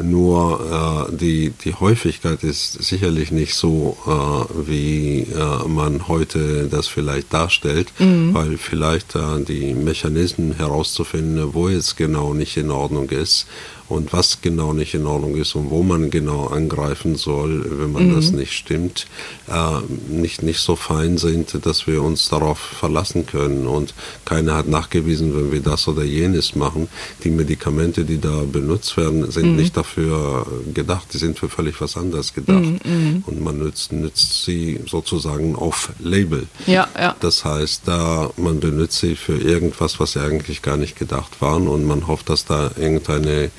Nur äh, die, die Häufigkeit ist sicherlich nicht so, äh, wie äh, man heute das vielleicht darstellt, mhm. weil vielleicht äh, die Mechanismen herauszufinden, wo jetzt genau nicht in Ordnung ist und was genau nicht in Ordnung ist und wo man genau angreifen soll, wenn man mhm. das nicht stimmt, äh, nicht, nicht so fein sind, dass wir uns darauf verlassen können. Und keiner hat nachgewiesen, wenn wir das oder jenes machen. Die Medikamente, die da benutzt werden, sind mhm. nicht dafür gedacht, die sind für völlig was anderes gedacht. Mhm. mhm. Und man nützt, nützt sie sozusagen auf Label. Ja, ja. Das heißt, da man benutzt sie für irgendwas, was sie eigentlich gar nicht gedacht waren und man hofft, dass da irgendeine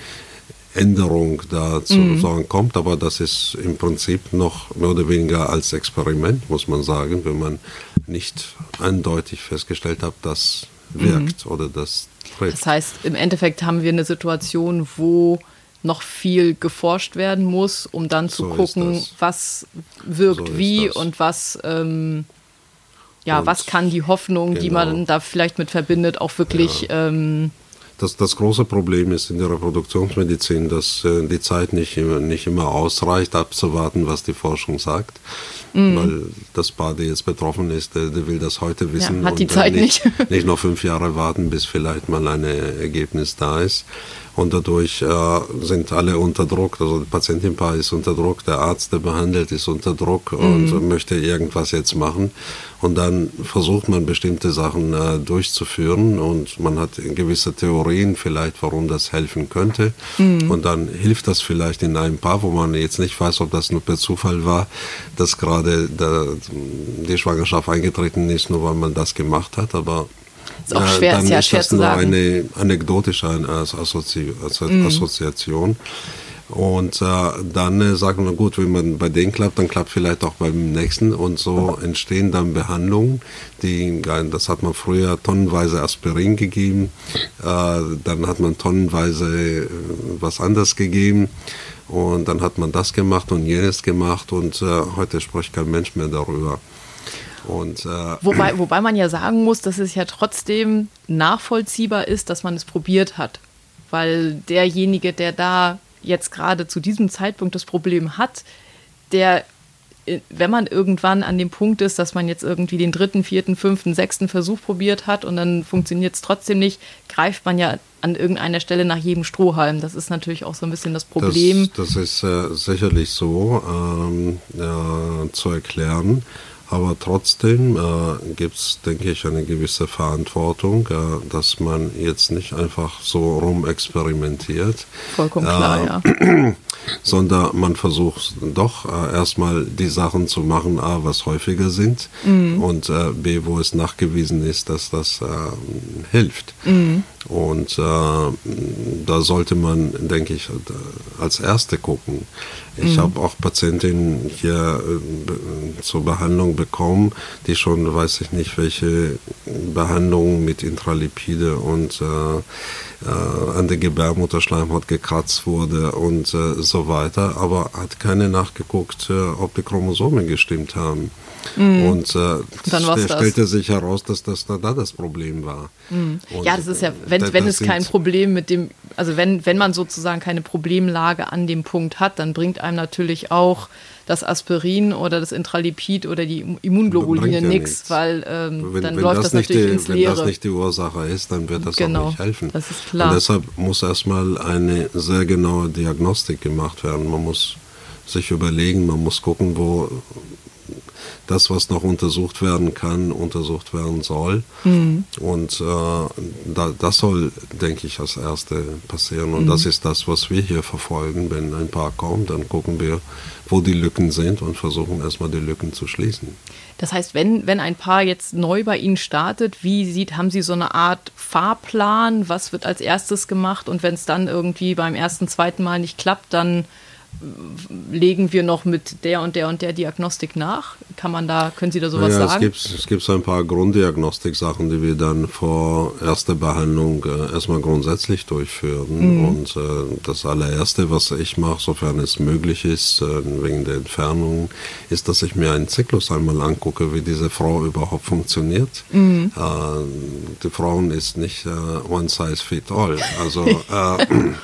Änderung da zu mhm. sagen kommt, aber das ist im Prinzip noch mehr oder weniger als Experiment, muss man sagen, wenn man nicht eindeutig festgestellt hat, das wirkt mhm. oder das trifft. Das heißt, im Endeffekt haben wir eine Situation, wo noch viel geforscht werden muss, um dann zu so gucken, was wirkt so wie und was ähm, ja, und was kann die Hoffnung, genau. die man da vielleicht mit verbindet, auch wirklich ja. ähm, das, das große Problem ist in der Reproduktionsmedizin, dass äh, die Zeit nicht, nicht immer ausreicht, abzuwarten, was die Forschung sagt. Mhm. Weil das Paar, der jetzt betroffen ist, der, der will das heute wissen. Ja, hat die Zeit nicht, nicht. *laughs* nicht noch fünf Jahre warten, bis vielleicht mal ein Ergebnis da ist und dadurch äh, sind alle unter Druck. Also das Patientenpaar ist unter Druck, der Arzt, der behandelt, ist unter Druck mhm. und möchte irgendwas jetzt machen. Und dann versucht man bestimmte Sachen äh, durchzuführen und man hat gewisse Theorien vielleicht, warum das helfen könnte. Mhm. Und dann hilft das vielleicht in einem Paar, wo man jetzt nicht weiß, ob das nur per Zufall war, dass gerade die Schwangerschaft eingetreten ist, nur weil man das gemacht hat. Aber ist auch schwer, dann ist ja schwer ist das zu nur sagen. eine anekdotische Assozi mhm. Assoziation. Und äh, dann äh, sagt man, gut, wenn man bei denen klappt, dann klappt vielleicht auch beim nächsten. Und so entstehen dann Behandlungen, die, das hat man früher tonnenweise Aspirin gegeben, äh, dann hat man tonnenweise äh, was anderes gegeben. Und dann hat man das gemacht und jenes gemacht und äh, heute spricht kein Mensch mehr darüber. Und, äh, wobei, wobei man ja sagen muss, dass es ja trotzdem nachvollziehbar ist, dass man es probiert hat. Weil derjenige, der da jetzt gerade zu diesem Zeitpunkt das Problem hat, der, äh, wenn man irgendwann an dem Punkt ist, dass man jetzt irgendwie den dritten, vierten, fünften, sechsten Versuch probiert hat und dann funktioniert es trotzdem nicht, greift man ja an irgendeiner Stelle nach jedem Strohhalm. Das ist natürlich auch so ein bisschen das Problem. Das, das ist äh, sicherlich so ähm, äh, zu erklären. Aber trotzdem äh, gibt es, denke ich, eine gewisse Verantwortung, äh, dass man jetzt nicht einfach so rumexperimentiert. Vollkommen klar, äh, ja. *clears throat* Sondern man versucht doch äh, erstmal die Sachen zu machen, A, was häufiger sind mhm. und äh, B, wo es nachgewiesen ist, dass das äh, hilft. Mhm. Und da sollte man, denke ich, als Erste gucken. Ich mhm. habe auch Patientinnen hier äh, zur Behandlung bekommen, die schon, weiß ich nicht, welche Behandlungen mit Intralipide und äh, äh, an der Gebärmutterschleimhaut gekratzt wurde und äh, so weiter, aber hat keine nachgeguckt, äh, ob die Chromosomen gestimmt haben. Mhm. Und äh, stellte das. sich heraus, dass das da, da das Problem war. Mhm. Ja, das ist ja, wenn, da, wenn es kein Problem mit dem, also wenn, wenn man sozusagen keine Problemlage an dem Punkt hat, dann bringt einem natürlich auch das Aspirin oder das Intralipid oder die Immunglobuline ja nichts, weil ähm, wenn, dann wenn läuft das, das natürlich die, ins Leere. Wenn das nicht die Ursache ist, dann wird das genau, auch nicht helfen. Das ist klar. Und deshalb muss erstmal eine sehr genaue Diagnostik gemacht werden. Man muss sich überlegen, man muss gucken, wo das, was noch untersucht werden kann, untersucht werden soll. Mhm. Und äh, da, das soll, denke ich, als Erste passieren. Und mhm. das ist das, was wir hier verfolgen. Wenn ein Paar kommt, dann gucken wir, wo die Lücken sind und versuchen erstmal die Lücken zu schließen. Das heißt, wenn, wenn ein Paar jetzt neu bei Ihnen startet, wie sieht, haben Sie so eine Art Fahrplan? Was wird als erstes gemacht? Und wenn es dann irgendwie beim ersten, zweiten Mal nicht klappt, dann legen wir noch mit der und der und der Diagnostik nach? Kann man da, können Sie da sowas ja, sagen? Es gibt, es gibt so ein paar Grunddiagnostik-Sachen, die wir dann vor erster Behandlung äh, erstmal grundsätzlich durchführen. Mhm. Und äh, das allererste, was ich mache, sofern es möglich ist, äh, wegen der Entfernung, ist, dass ich mir einen Zyklus einmal angucke, wie diese Frau überhaupt funktioniert. Mhm. Äh, die Frauen ist nicht äh, one size fit all. Also äh, *laughs*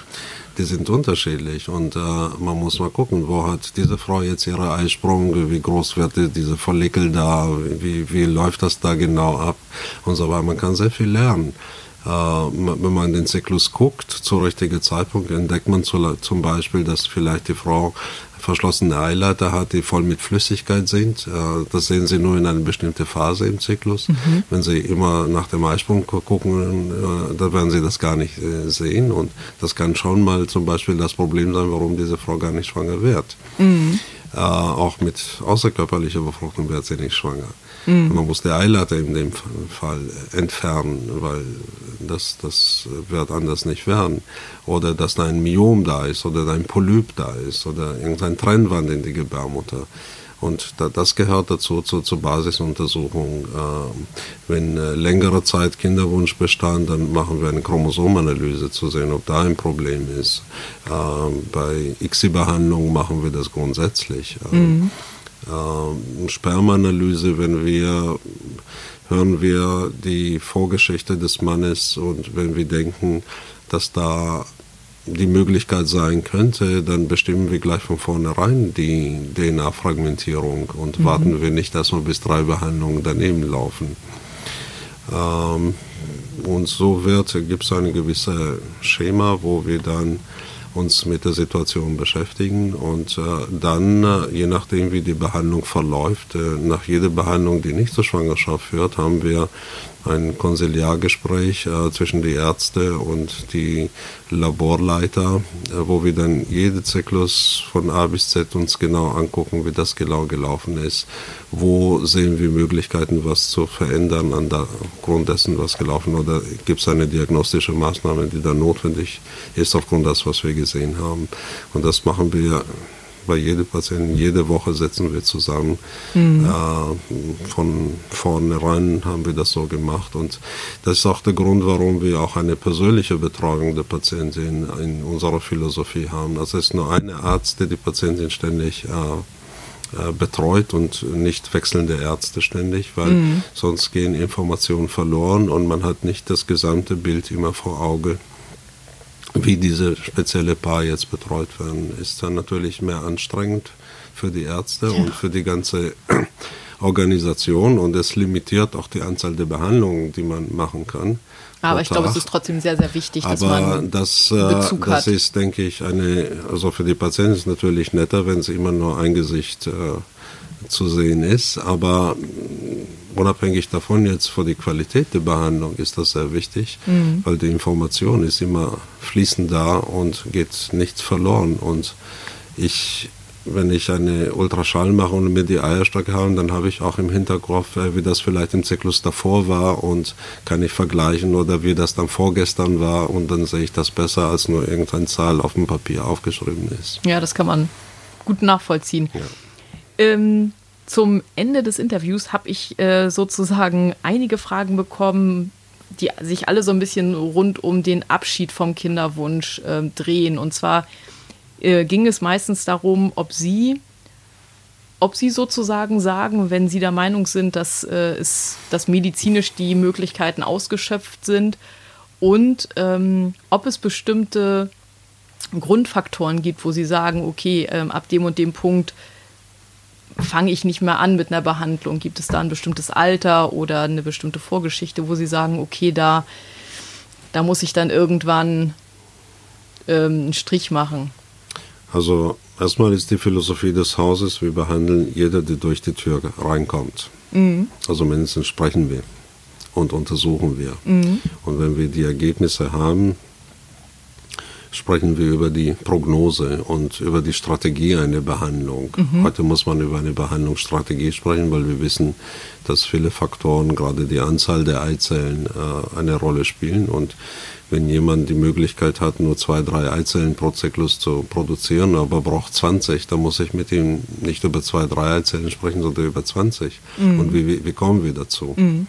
die sind unterschiedlich und äh, man muss mal gucken, wo hat diese Frau jetzt ihre Eisprung, wie groß wird diese Follikel da, wie, wie läuft das da genau ab und so weiter. Man kann sehr viel lernen. äh, wenn man den Zyklus guckt, zur richtigen Zeitpunkt, entdeckt man zum Beispiel, dass vielleicht die Frau verschlossene Eileiter hat, die voll mit Flüssigkeit sind. Äh, das sehen Sie nur in einer bestimmten Phase im Zyklus. Mhm. Wenn Sie immer nach dem Eisprung gucken, äh, dann werden Sie das gar nicht sehen. Und das kann schon mal zum Beispiel das Problem sein, warum diese Frau gar nicht schwanger wird. Mhm. Auch mit außerkörperlicher Befruchtung wird sie nicht schwanger. Mhm. Man muss die Eileiter in dem Fall entfernen, weil das, das wird anders nicht werden. Oder dass da ein Myom da ist oder ein Polyp da ist oder irgendein Trennwand in die Gebärmutter. Und das gehört dazu, zu, zur Basisuntersuchung. Ähm, wenn äh, längere Zeit Kinderwunsch bestand, dann machen wir eine Chromosomanalyse zu sehen, ob da ein Problem ist. Ähm, bei ICSI-Behandlung machen wir das grundsätzlich. Mhm äh, Spermaanalyse, wenn wir hören wir die Vorgeschichte des Mannes und wenn wir denken, dass da die Möglichkeit sein könnte, dann bestimmen wir gleich von vornherein die DNA-Fragmentierung und mhm. warten wir nicht erstmal bis drei Behandlungen daneben laufen. Ähm, und so wird, gibt es ein gewisses Schema, wo wir dann uns mit der Situation beschäftigen und äh, dann, äh, je nachdem wie die Behandlung verläuft, äh, nach jeder Behandlung, die nicht zur Schwangerschaft führt, haben wir ein Konsiliargespräch äh, zwischen die Ärzte und die Laborleiter, äh, wo wir dann jede Zyklus von A bis Z uns genau angucken, wie das genau gelaufen ist. Wo sehen wir Möglichkeiten, was zu verändern an der Grund dessen, was gelaufen oder gibt es eine diagnostische Maßnahme, die dann notwendig ist aufgrund des, was wir gesehen haben. Und das machen wir bei jedem Patienten, jede Woche setzen wir zusammen. Mhm. Äh, von vornherein haben wir das so gemacht. Und das ist auch der Grund, warum wir auch eine persönliche Betreuung der Patientin in unserer Philosophie haben. Das ist nur eine Arzt, der die Patientin ständig äh, äh, betreut und nicht wechselnde Ärzte ständig, weil mhm. sonst gehen Informationen verloren und man hat nicht das gesamte Bild immer vor Auge wie diese spezielle Paar jetzt betreut werden, ist dann natürlich mehr anstrengend für die Ärzte ja. und für die ganze *clears throat* Organisation und es limitiert auch die Anzahl der Behandlungen, die man machen kann. Aber ich glaube, es ist trotzdem sehr, sehr wichtig, dass Aber man das, äh, Bezug das hat. ist, denke ich, eine, also für die Patienten ist es natürlich netter, wenn es immer nur ein Gesicht äh, zu sehen ist, aber unabhängig davon jetzt für die Qualität der Behandlung ist das sehr wichtig, mhm. weil die Information ist immer fließend da und geht nichts verloren. Und ich, wenn ich eine Ultraschall mache und mir die Eierstöcke habe, dann habe ich auch im Hinterkopf, äh, wie das vielleicht im Zyklus davor war und kann ich vergleichen oder wie das dann vorgestern war und dann sehe ich das besser, als nur irgendeine Zahl auf dem Papier aufgeschrieben ist. Ja, das kann man gut nachvollziehen. Ja. Ähm, zum Ende des Interviews habe ich äh, sozusagen einige Fragen bekommen, die sich alle so ein bisschen rund um den Abschied vom Kinderwunsch äh, drehen. Und zwar äh, ging es meistens darum, ob Sie, ob Sie sozusagen sagen, wenn Sie der Meinung sind, dass, äh, es, dass medizinisch die Möglichkeiten ausgeschöpft sind und ähm, ob es bestimmte Grundfaktoren gibt, wo Sie sagen, okay, ähm, ab dem und dem Punkt fange ich nicht mehr an mit einer Behandlung? Gibt es da ein bestimmtes Alter oder eine bestimmte Vorgeschichte, wo Sie sagen, okay, da, da muss ich dann irgendwann ähm, einen Strich machen? Also erstmal ist die Philosophie des Hauses, wir behandeln jeder, der durch die Tür reinkommt. Mhm. Also mindestens sprechen wir und untersuchen wir. Mhm. Und wenn wir die Ergebnisse haben, sprechen wir über die Prognose und über die Strategie einer Behandlung. Mhm. Heute muss man über eine Behandlungsstrategie sprechen, weil wir wissen, dass viele Faktoren, gerade die Anzahl der Eizellen, äh, eine Rolle spielen. Und wenn jemand die Möglichkeit hat, nur zwei, drei Eizellen pro Zyklus zu produzieren, aber braucht 20, dann muss ich mit ihm nicht über zwei, drei Eizellen sprechen, sondern über 20. Mhm. Und wie, wie, wie, kommen wir dazu? Mhm.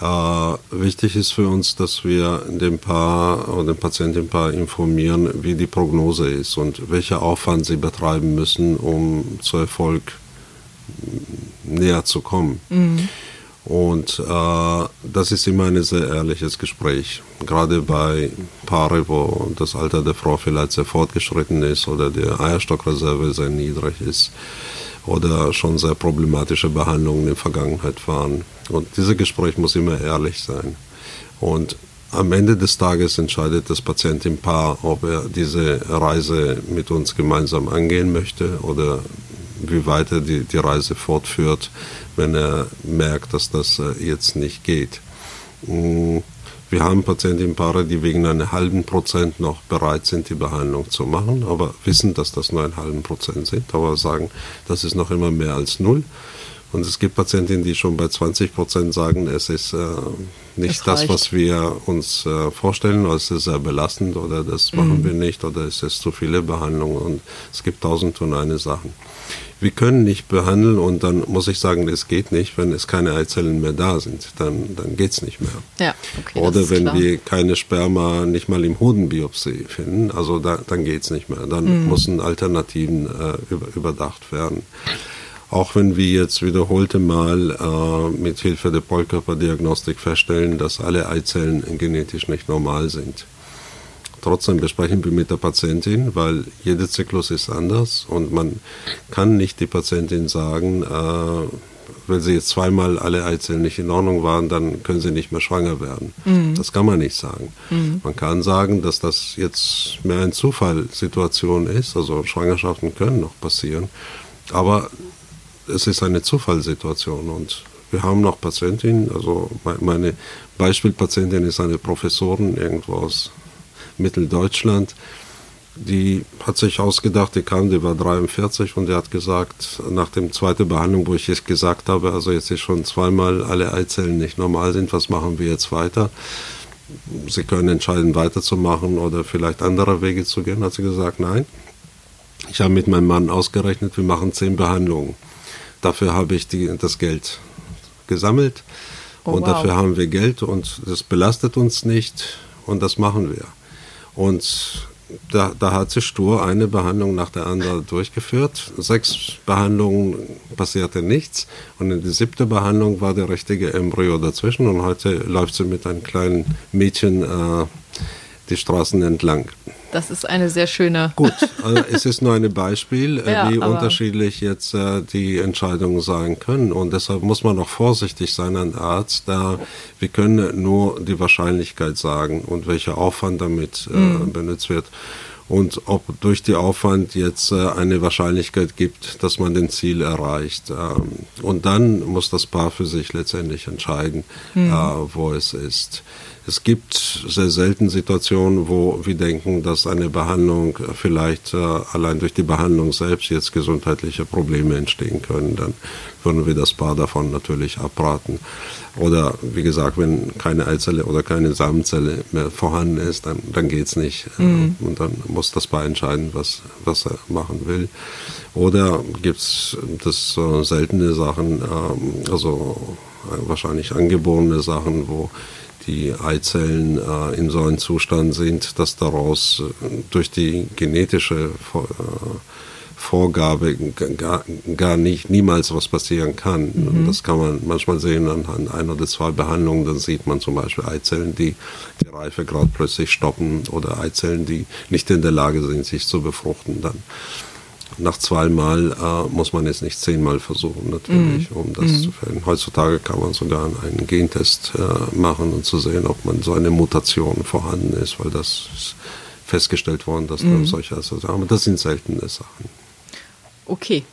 Äh, wichtig ist für uns, dass wir dem Paar oder dem Patientenpaar informieren, wie die Prognose ist und welcher Aufwand sie betreiben müssen, um zu Erfolg näher zu kommen. Mhm. Und äh, das ist immer ein sehr ehrliches Gespräch. Gerade bei Paare, wo das Alter der Frau vielleicht sehr fortgeschritten ist oder die Eierstockreserve sehr niedrig ist oder schon sehr problematische Behandlungen in der Vergangenheit waren. Und dieses Gespräch muss immer ehrlich sein. Und am Ende des Tages entscheidet das Patientenpaar, ob er diese Reise mit uns gemeinsam angehen möchte oder wie weit er die, die Reise fortführt, wenn er merkt, dass das äh, jetzt nicht geht. Mm, wir haben Patientenpaare, die wegen einer halben Prozent noch bereit sind, die Behandlung zu machen, aber wissen, dass das nur einen halben Prozent sind, aber sagen, das ist noch immer mehr als null. Und es gibt Patientinnen, die schon bei 20 Prozent sagen, es ist äh, nicht das, was wir uns äh, vorstellen, oder es ist sehr belastend oder das machen mhm. wir nicht oder es ist zu viele Behandlungen und es gibt tausend und eine Sachen. Wir können nicht behandeln und dann muss ich sagen, es geht nicht, wenn es keine Eizellen mehr da sind. Dann, dann geht es nicht mehr. Ja, okay, Oder wenn klar. wir keine Sperma nicht mal im Hodenbiopsie finden, also da, dann geht es nicht mehr. Dann mhm. müssen Alternativen äh, über, überdacht werden. Auch wenn wir jetzt wiederholte Mal äh, mit Hilfe der Polkörperdiagnostik feststellen, dass alle Eizellen genetisch nicht normal sind. Trotzdem besprechen wir mit der Patientin, weil jeder Zyklus ist anders und man kann nicht die Patientin sagen, äh, wenn sie jetzt zweimal alle Eizellen nicht in Ordnung waren, dann können sie nicht mehr schwanger werden. Mhm. Das kann man nicht sagen. Mhm. Man kann sagen, dass das jetzt mehr eine Zufallsituation ist, also Schwangerschaften können noch passieren, aber es ist eine Zufallssituation und wir haben noch Patientinnen, also meine Beispielpatientin ist eine Professorin irgendwo aus Mitteldeutschland, die hat sich ausgedacht, die kam, die war 43 und die hat gesagt, nach der zweiten Behandlung, wo ich es gesagt habe, also jetzt ist schon zweimal alle Eizellen nicht normal sind, was machen wir jetzt weiter? Sie können entscheiden, weiterzumachen oder vielleicht andere Wege zu gehen, hat sie gesagt, nein. Ich habe mit meinem Mann ausgerechnet, wir machen zehn Behandlungen. Dafür habe ich die, das Geld gesammelt oh, und wow. dafür haben wir Geld und das belastet uns nicht und das machen wir. Und da, da, hat sie stur eine Behandlung nach der anderen durchgeführt. Sechs Behandlungen passierte nichts. Und in der siebten Behandlung war der richtige Embryo dazwischen. Und heute läuft sie mit einem kleinen Mädchen äh, die Straßen entlang. Das ist eine sehr schöne. Gut, also es ist nur ein Beispiel, äh, *laughs* ja, wie unterschiedlich jetzt äh, die Entscheidungen sein können. Und deshalb muss man auch vorsichtig sein, ein Arzt, da wir können nur die Wahrscheinlichkeit sagen und welcher Aufwand damit äh, mhm. benutzt wird. Und ob durch die Aufwand jetzt äh, eine Wahrscheinlichkeit gibt, dass man den Ziel erreicht. Ähm, und dann muss das Paar für sich letztendlich entscheiden, mhm. Äh, wo es ist. Es gibt sehr selten Situationen, wo wir denken, dass eine Behandlung vielleicht äh, allein durch die Behandlung selbst jetzt gesundheitliche Probleme entstehen können. Dann würden wir das Paar davon natürlich abraten. Oder wie gesagt, wenn keine Eizelle oder keine Samenzelle mehr vorhanden ist, dann, dann geht es nicht. Äh, mhm. Und dann muss das Paar entscheiden, was, was er machen will. Oder gibt es das äh, seltene Sachen, äh, also äh, wahrscheinlich angeborene Sachen, wo die Eizellen äh, in so einem Zustand sind, dass daraus äh, durch die genetische äh, Vorgabe gar, gar, nicht niemals was passieren kann. Mhm. Das kann man manchmal sehen anhand ein oder zwei Behandlungen. Dann sieht man zum Beispiel Eizellen, die die Reife gerade plötzlich stoppen oder Eizellen, die nicht in der Lage sind, sich zu befruchten. Dann nach zweimal äh, muss man es nicht zehnmal versuchen, natürlich, mm. um das mm. zu finden. Heutzutage kann man sogar einen Gentest äh, machen und zu sehen, ob man so eine Mutation vorhanden ist, weil das ist festgestellt worden, dass mm. dann solche Assoziationen, aber das sind seltene Sachen. Okay.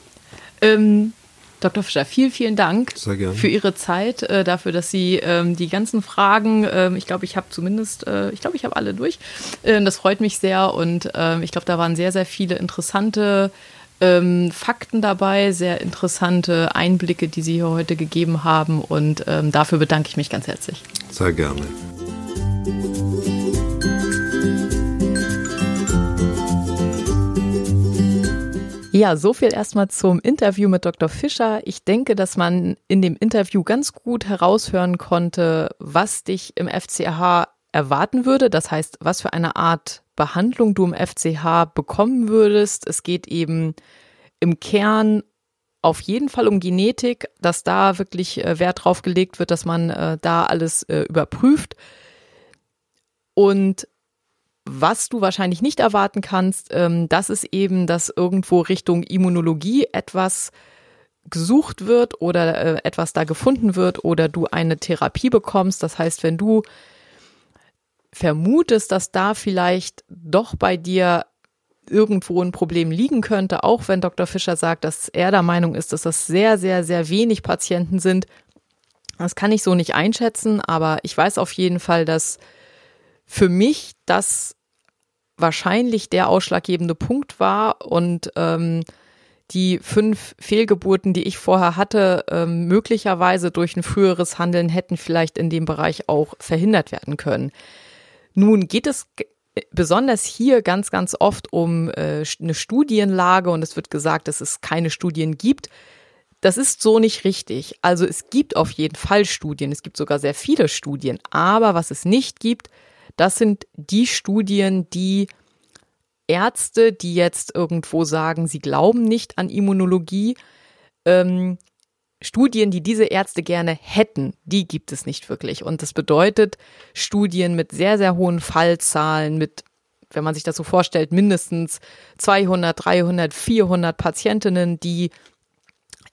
Ähm, Dr. Fischer, vielen, vielen Dank für Ihre Zeit, äh, dafür, dass Sie ähm, die ganzen Fragen, ähm, ich glaube, ich habe zumindest, äh, ich glaube, ich habe alle durch. Äh, das freut mich sehr und ähm, ich glaube, da waren sehr, sehr viele interessante ähm, Fakten dabei, sehr interessante Einblicke, die Sie hier heute gegeben haben und ähm, dafür bedanke ich mich ganz herzlich. Sehr gerne. Ja, so viel erstmal zum Interview mit Dr. Fischer. Ich denke, dass man in dem Interview ganz gut heraushören konnte, was dich im FCH erwarten würde. Das heißt, was für eine Art Behandlung du im FCH bekommen würdest. Es geht eben im Kern auf jeden Fall um Genetik, dass da wirklich äh, Wert drauf gelegt wird, dass man äh, da alles äh, überprüft. Und was du wahrscheinlich nicht erwarten kannst, ähm, das ist eben, dass irgendwo Richtung Immunologie etwas gesucht wird oder etwas da gefunden wird oder du eine Therapie bekommst. Das heißt, wenn du vermutest, dass da vielleicht doch bei dir irgendwo ein Problem liegen könnte, auch wenn Dr. Fischer sagt, dass er der Meinung ist, dass das sehr, sehr, sehr wenig Patienten sind. Das kann ich so nicht einschätzen, aber ich weiß auf jeden Fall, dass für mich das wahrscheinlich der ausschlaggebende Punkt war und ähm, die fünf Fehlgeburten, die ich vorher hatte, ähm, möglicherweise durch ein früheres Handeln hätten vielleicht in dem Bereich auch verhindert werden können. Nun geht es besonders hier ganz, ganz oft um äh, eine Studienlage und es wird gesagt, dass es keine Studien gibt. Das ist so nicht richtig. Also es gibt auf jeden Fall Studien, es gibt sogar sehr viele Studien, aber was es nicht gibt, das sind die Studien, die Ärzte, die jetzt irgendwo sagen, sie glauben nicht an Immunologie, ähm, Studien, die diese Ärzte gerne hätten, die gibt es nicht wirklich. Und das bedeutet Studien mit sehr, sehr hohen Fallzahlen, mit, wenn man sich das so vorstellt, mindestens 200, 300, 400 Patientinnen, die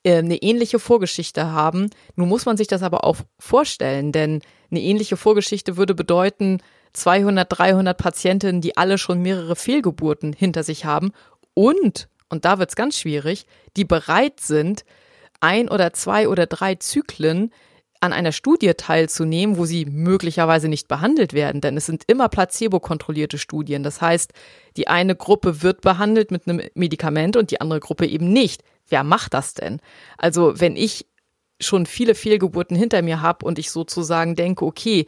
äh, eine ähnliche Vorgeschichte haben. Nun muss man sich das aber auch vorstellen, denn eine ähnliche Vorgeschichte würde bedeuten 200, 300 Patientinnen, die alle schon mehrere Fehlgeburten hinter sich haben und, und da wird es ganz schwierig, die bereit sind, ein oder zwei oder drei Zyklen an einer Studie teilzunehmen, wo sie möglicherweise nicht behandelt werden, denn es sind immer placebo-kontrollierte Studien. Das heißt, die eine Gruppe wird behandelt mit einem Medikament und die andere Gruppe eben nicht. Wer macht das denn? Also, wenn ich schon viele Fehlgeburten hinter mir habe und ich sozusagen denke, okay,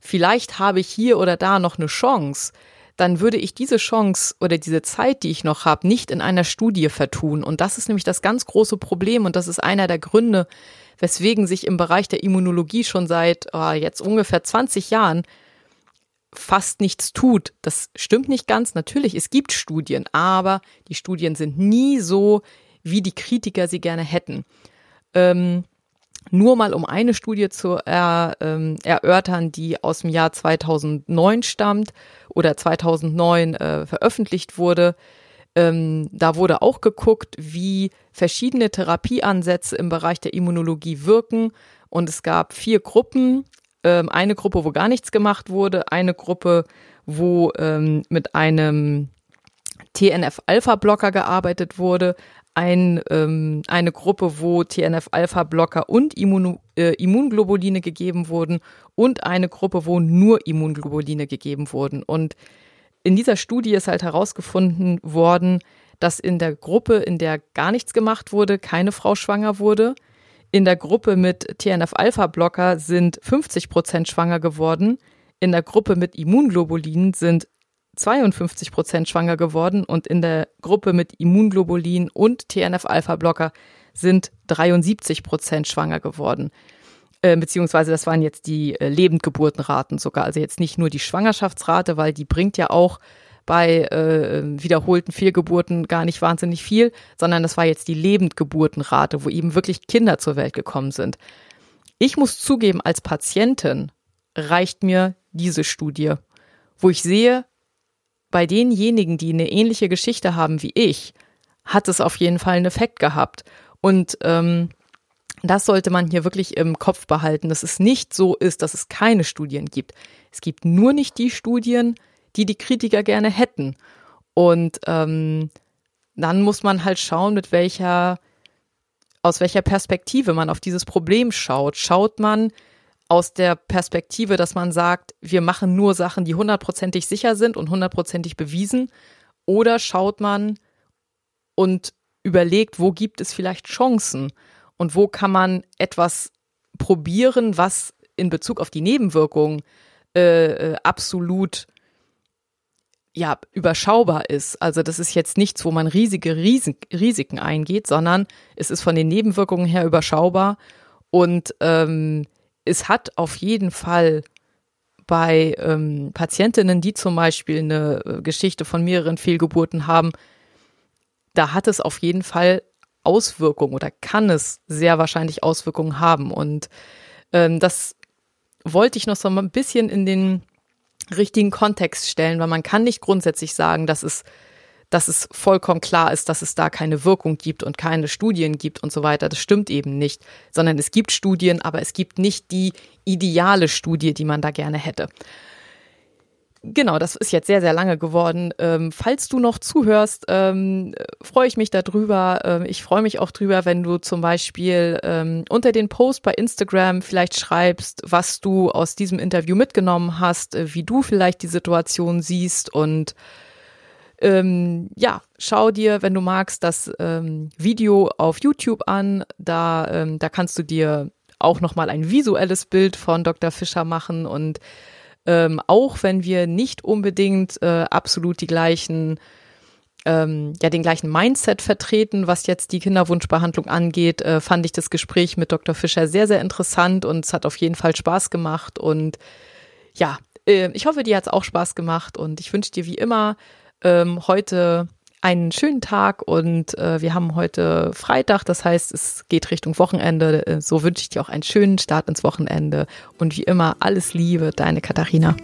vielleicht habe ich hier oder da noch eine Chance, dann würde ich diese Chance oder diese Zeit, die ich noch habe, nicht in einer Studie vertun. Und das ist nämlich das ganz große Problem und das ist einer der Gründe, weswegen sich im Bereich der Immunologie schon seit oh, jetzt ungefähr 20 Jahren fast nichts tut. Das stimmt nicht ganz. Natürlich, es gibt Studien, aber die Studien sind nie so, wie die Kritiker sie gerne hätten. Ähm, nur mal um eine Studie zu er, ähm, erörtern, die aus dem Jahr 2009 stammt oder 2009 äh, veröffentlicht wurde. Ähm, da wurde auch geguckt, wie verschiedene Therapieansätze im Bereich der Immunologie wirken. Und es gab vier Gruppen. Ähm, eine Gruppe, wo gar nichts gemacht wurde, eine Gruppe, wo ähm, mit einem TNF-Alpha-Blocker gearbeitet wurde, ein, ähm, eine Gruppe, wo TNF-Alpha-Blocker und Immun, äh, Immunglobuline gegeben wurden und eine Gruppe, wo nur Immunglobuline gegeben wurden. Und in dieser Studie ist halt herausgefunden worden, dass in der Gruppe, in der gar nichts gemacht wurde, keine Frau schwanger wurde. In der Gruppe mit TNF-Alpha-Blocker sind 50 Prozent schwanger geworden. In der Gruppe mit Immunglobulin sind 52 Prozent schwanger geworden und in der Gruppe mit Immunglobulin und TNF-Alpha-Blocker sind 73 Prozent schwanger geworden. Äh, beziehungsweise das waren jetzt die äh, Lebendgeburtenraten sogar. Also jetzt nicht nur die Schwangerschaftsrate, weil die bringt ja auch bei äh, wiederholten Fehlgeburten gar nicht wahnsinnig viel, sondern das war jetzt die Lebendgeburtenrate, wo eben wirklich Kinder zur Welt gekommen sind. Ich muss zugeben, als Patientin reicht mir diese Studie, wo ich sehe, bei denjenigen, die eine ähnliche Geschichte haben wie ich, hat es auf jeden Fall einen Effekt gehabt. Und ähm, das sollte man hier wirklich im Kopf behalten, dass es nicht so ist, dass es keine Studien gibt. Es gibt nur nicht die Studien, die die Kritiker gerne hätten. Und ähm, dann muss man halt schauen, mit welcher, aus welcher Perspektive man auf dieses Problem schaut. Schaut man aus der Perspektive, dass man sagt, wir machen nur Sachen, die hundertprozentig sicher sind und hundertprozentig bewiesen? Oder schaut man und überlegt, wo gibt es vielleicht Chancen und wo kann man etwas probieren, was in Bezug auf die Nebenwirkungen äh, äh absolut ja, überschaubar ist. Also das ist jetzt nichts, wo man riesige Risiken eingeht, sondern es ist von den Nebenwirkungen her überschaubar und ähm, es hat auf jeden Fall bei ähm, Patientinnen, die zum Beispiel eine äh, Geschichte von mehreren Fehlgeburten haben, da hat es auf jeden Fall Auswirkungen oder kann es sehr wahrscheinlich Auswirkungen haben. Und ähm, das wollte ich noch so ein bisschen in den richtigen Kontext stellen, weil man kann nicht grundsätzlich sagen, dass es dass es vollkommen klar ist, dass es da keine Wirkung gibt und keine Studien gibt und so weiter. Das stimmt eben nicht, sondern es gibt Studien, aber es gibt nicht die ideale Studie, die man da gerne hätte. Genau, das ist jetzt sehr, sehr lange geworden. Ähm, falls du noch zuhörst, ähm, freue ich mich darüber. Ähm, ich freue mich auch drüber, wenn du zum Beispiel ähm, unter den Post bei Instagram vielleicht schreibst, was du aus diesem Interview mitgenommen hast, äh, wie du vielleicht die Situation siehst und ähm, ja, schau dir, wenn du magst, das ähm, Video auf YouTube an. Da, ähm, da kannst du dir auch nochmal ein visuelles Bild von Dr. Fischer machen und ähm, auch wenn wir nicht unbedingt äh, absolut die gleichen ähm, ja den gleichen Mindset vertreten, was jetzt die Kinderwunschbehandlung angeht, äh, fand ich das Gespräch mit Dr. Fischer sehr, sehr interessant und es hat auf jeden Fall Spaß gemacht. Und ja, äh, ich hoffe, dir hat es auch Spaß gemacht und ich wünsche dir wie immer ähm, heute einen schönen Tag und äh, wir haben heute Freitag, das heißt, es geht Richtung Wochenende. Äh, so wünsche ich dir auch einen schönen Start ins Wochenende und wie immer alles Liebe, deine Katharina.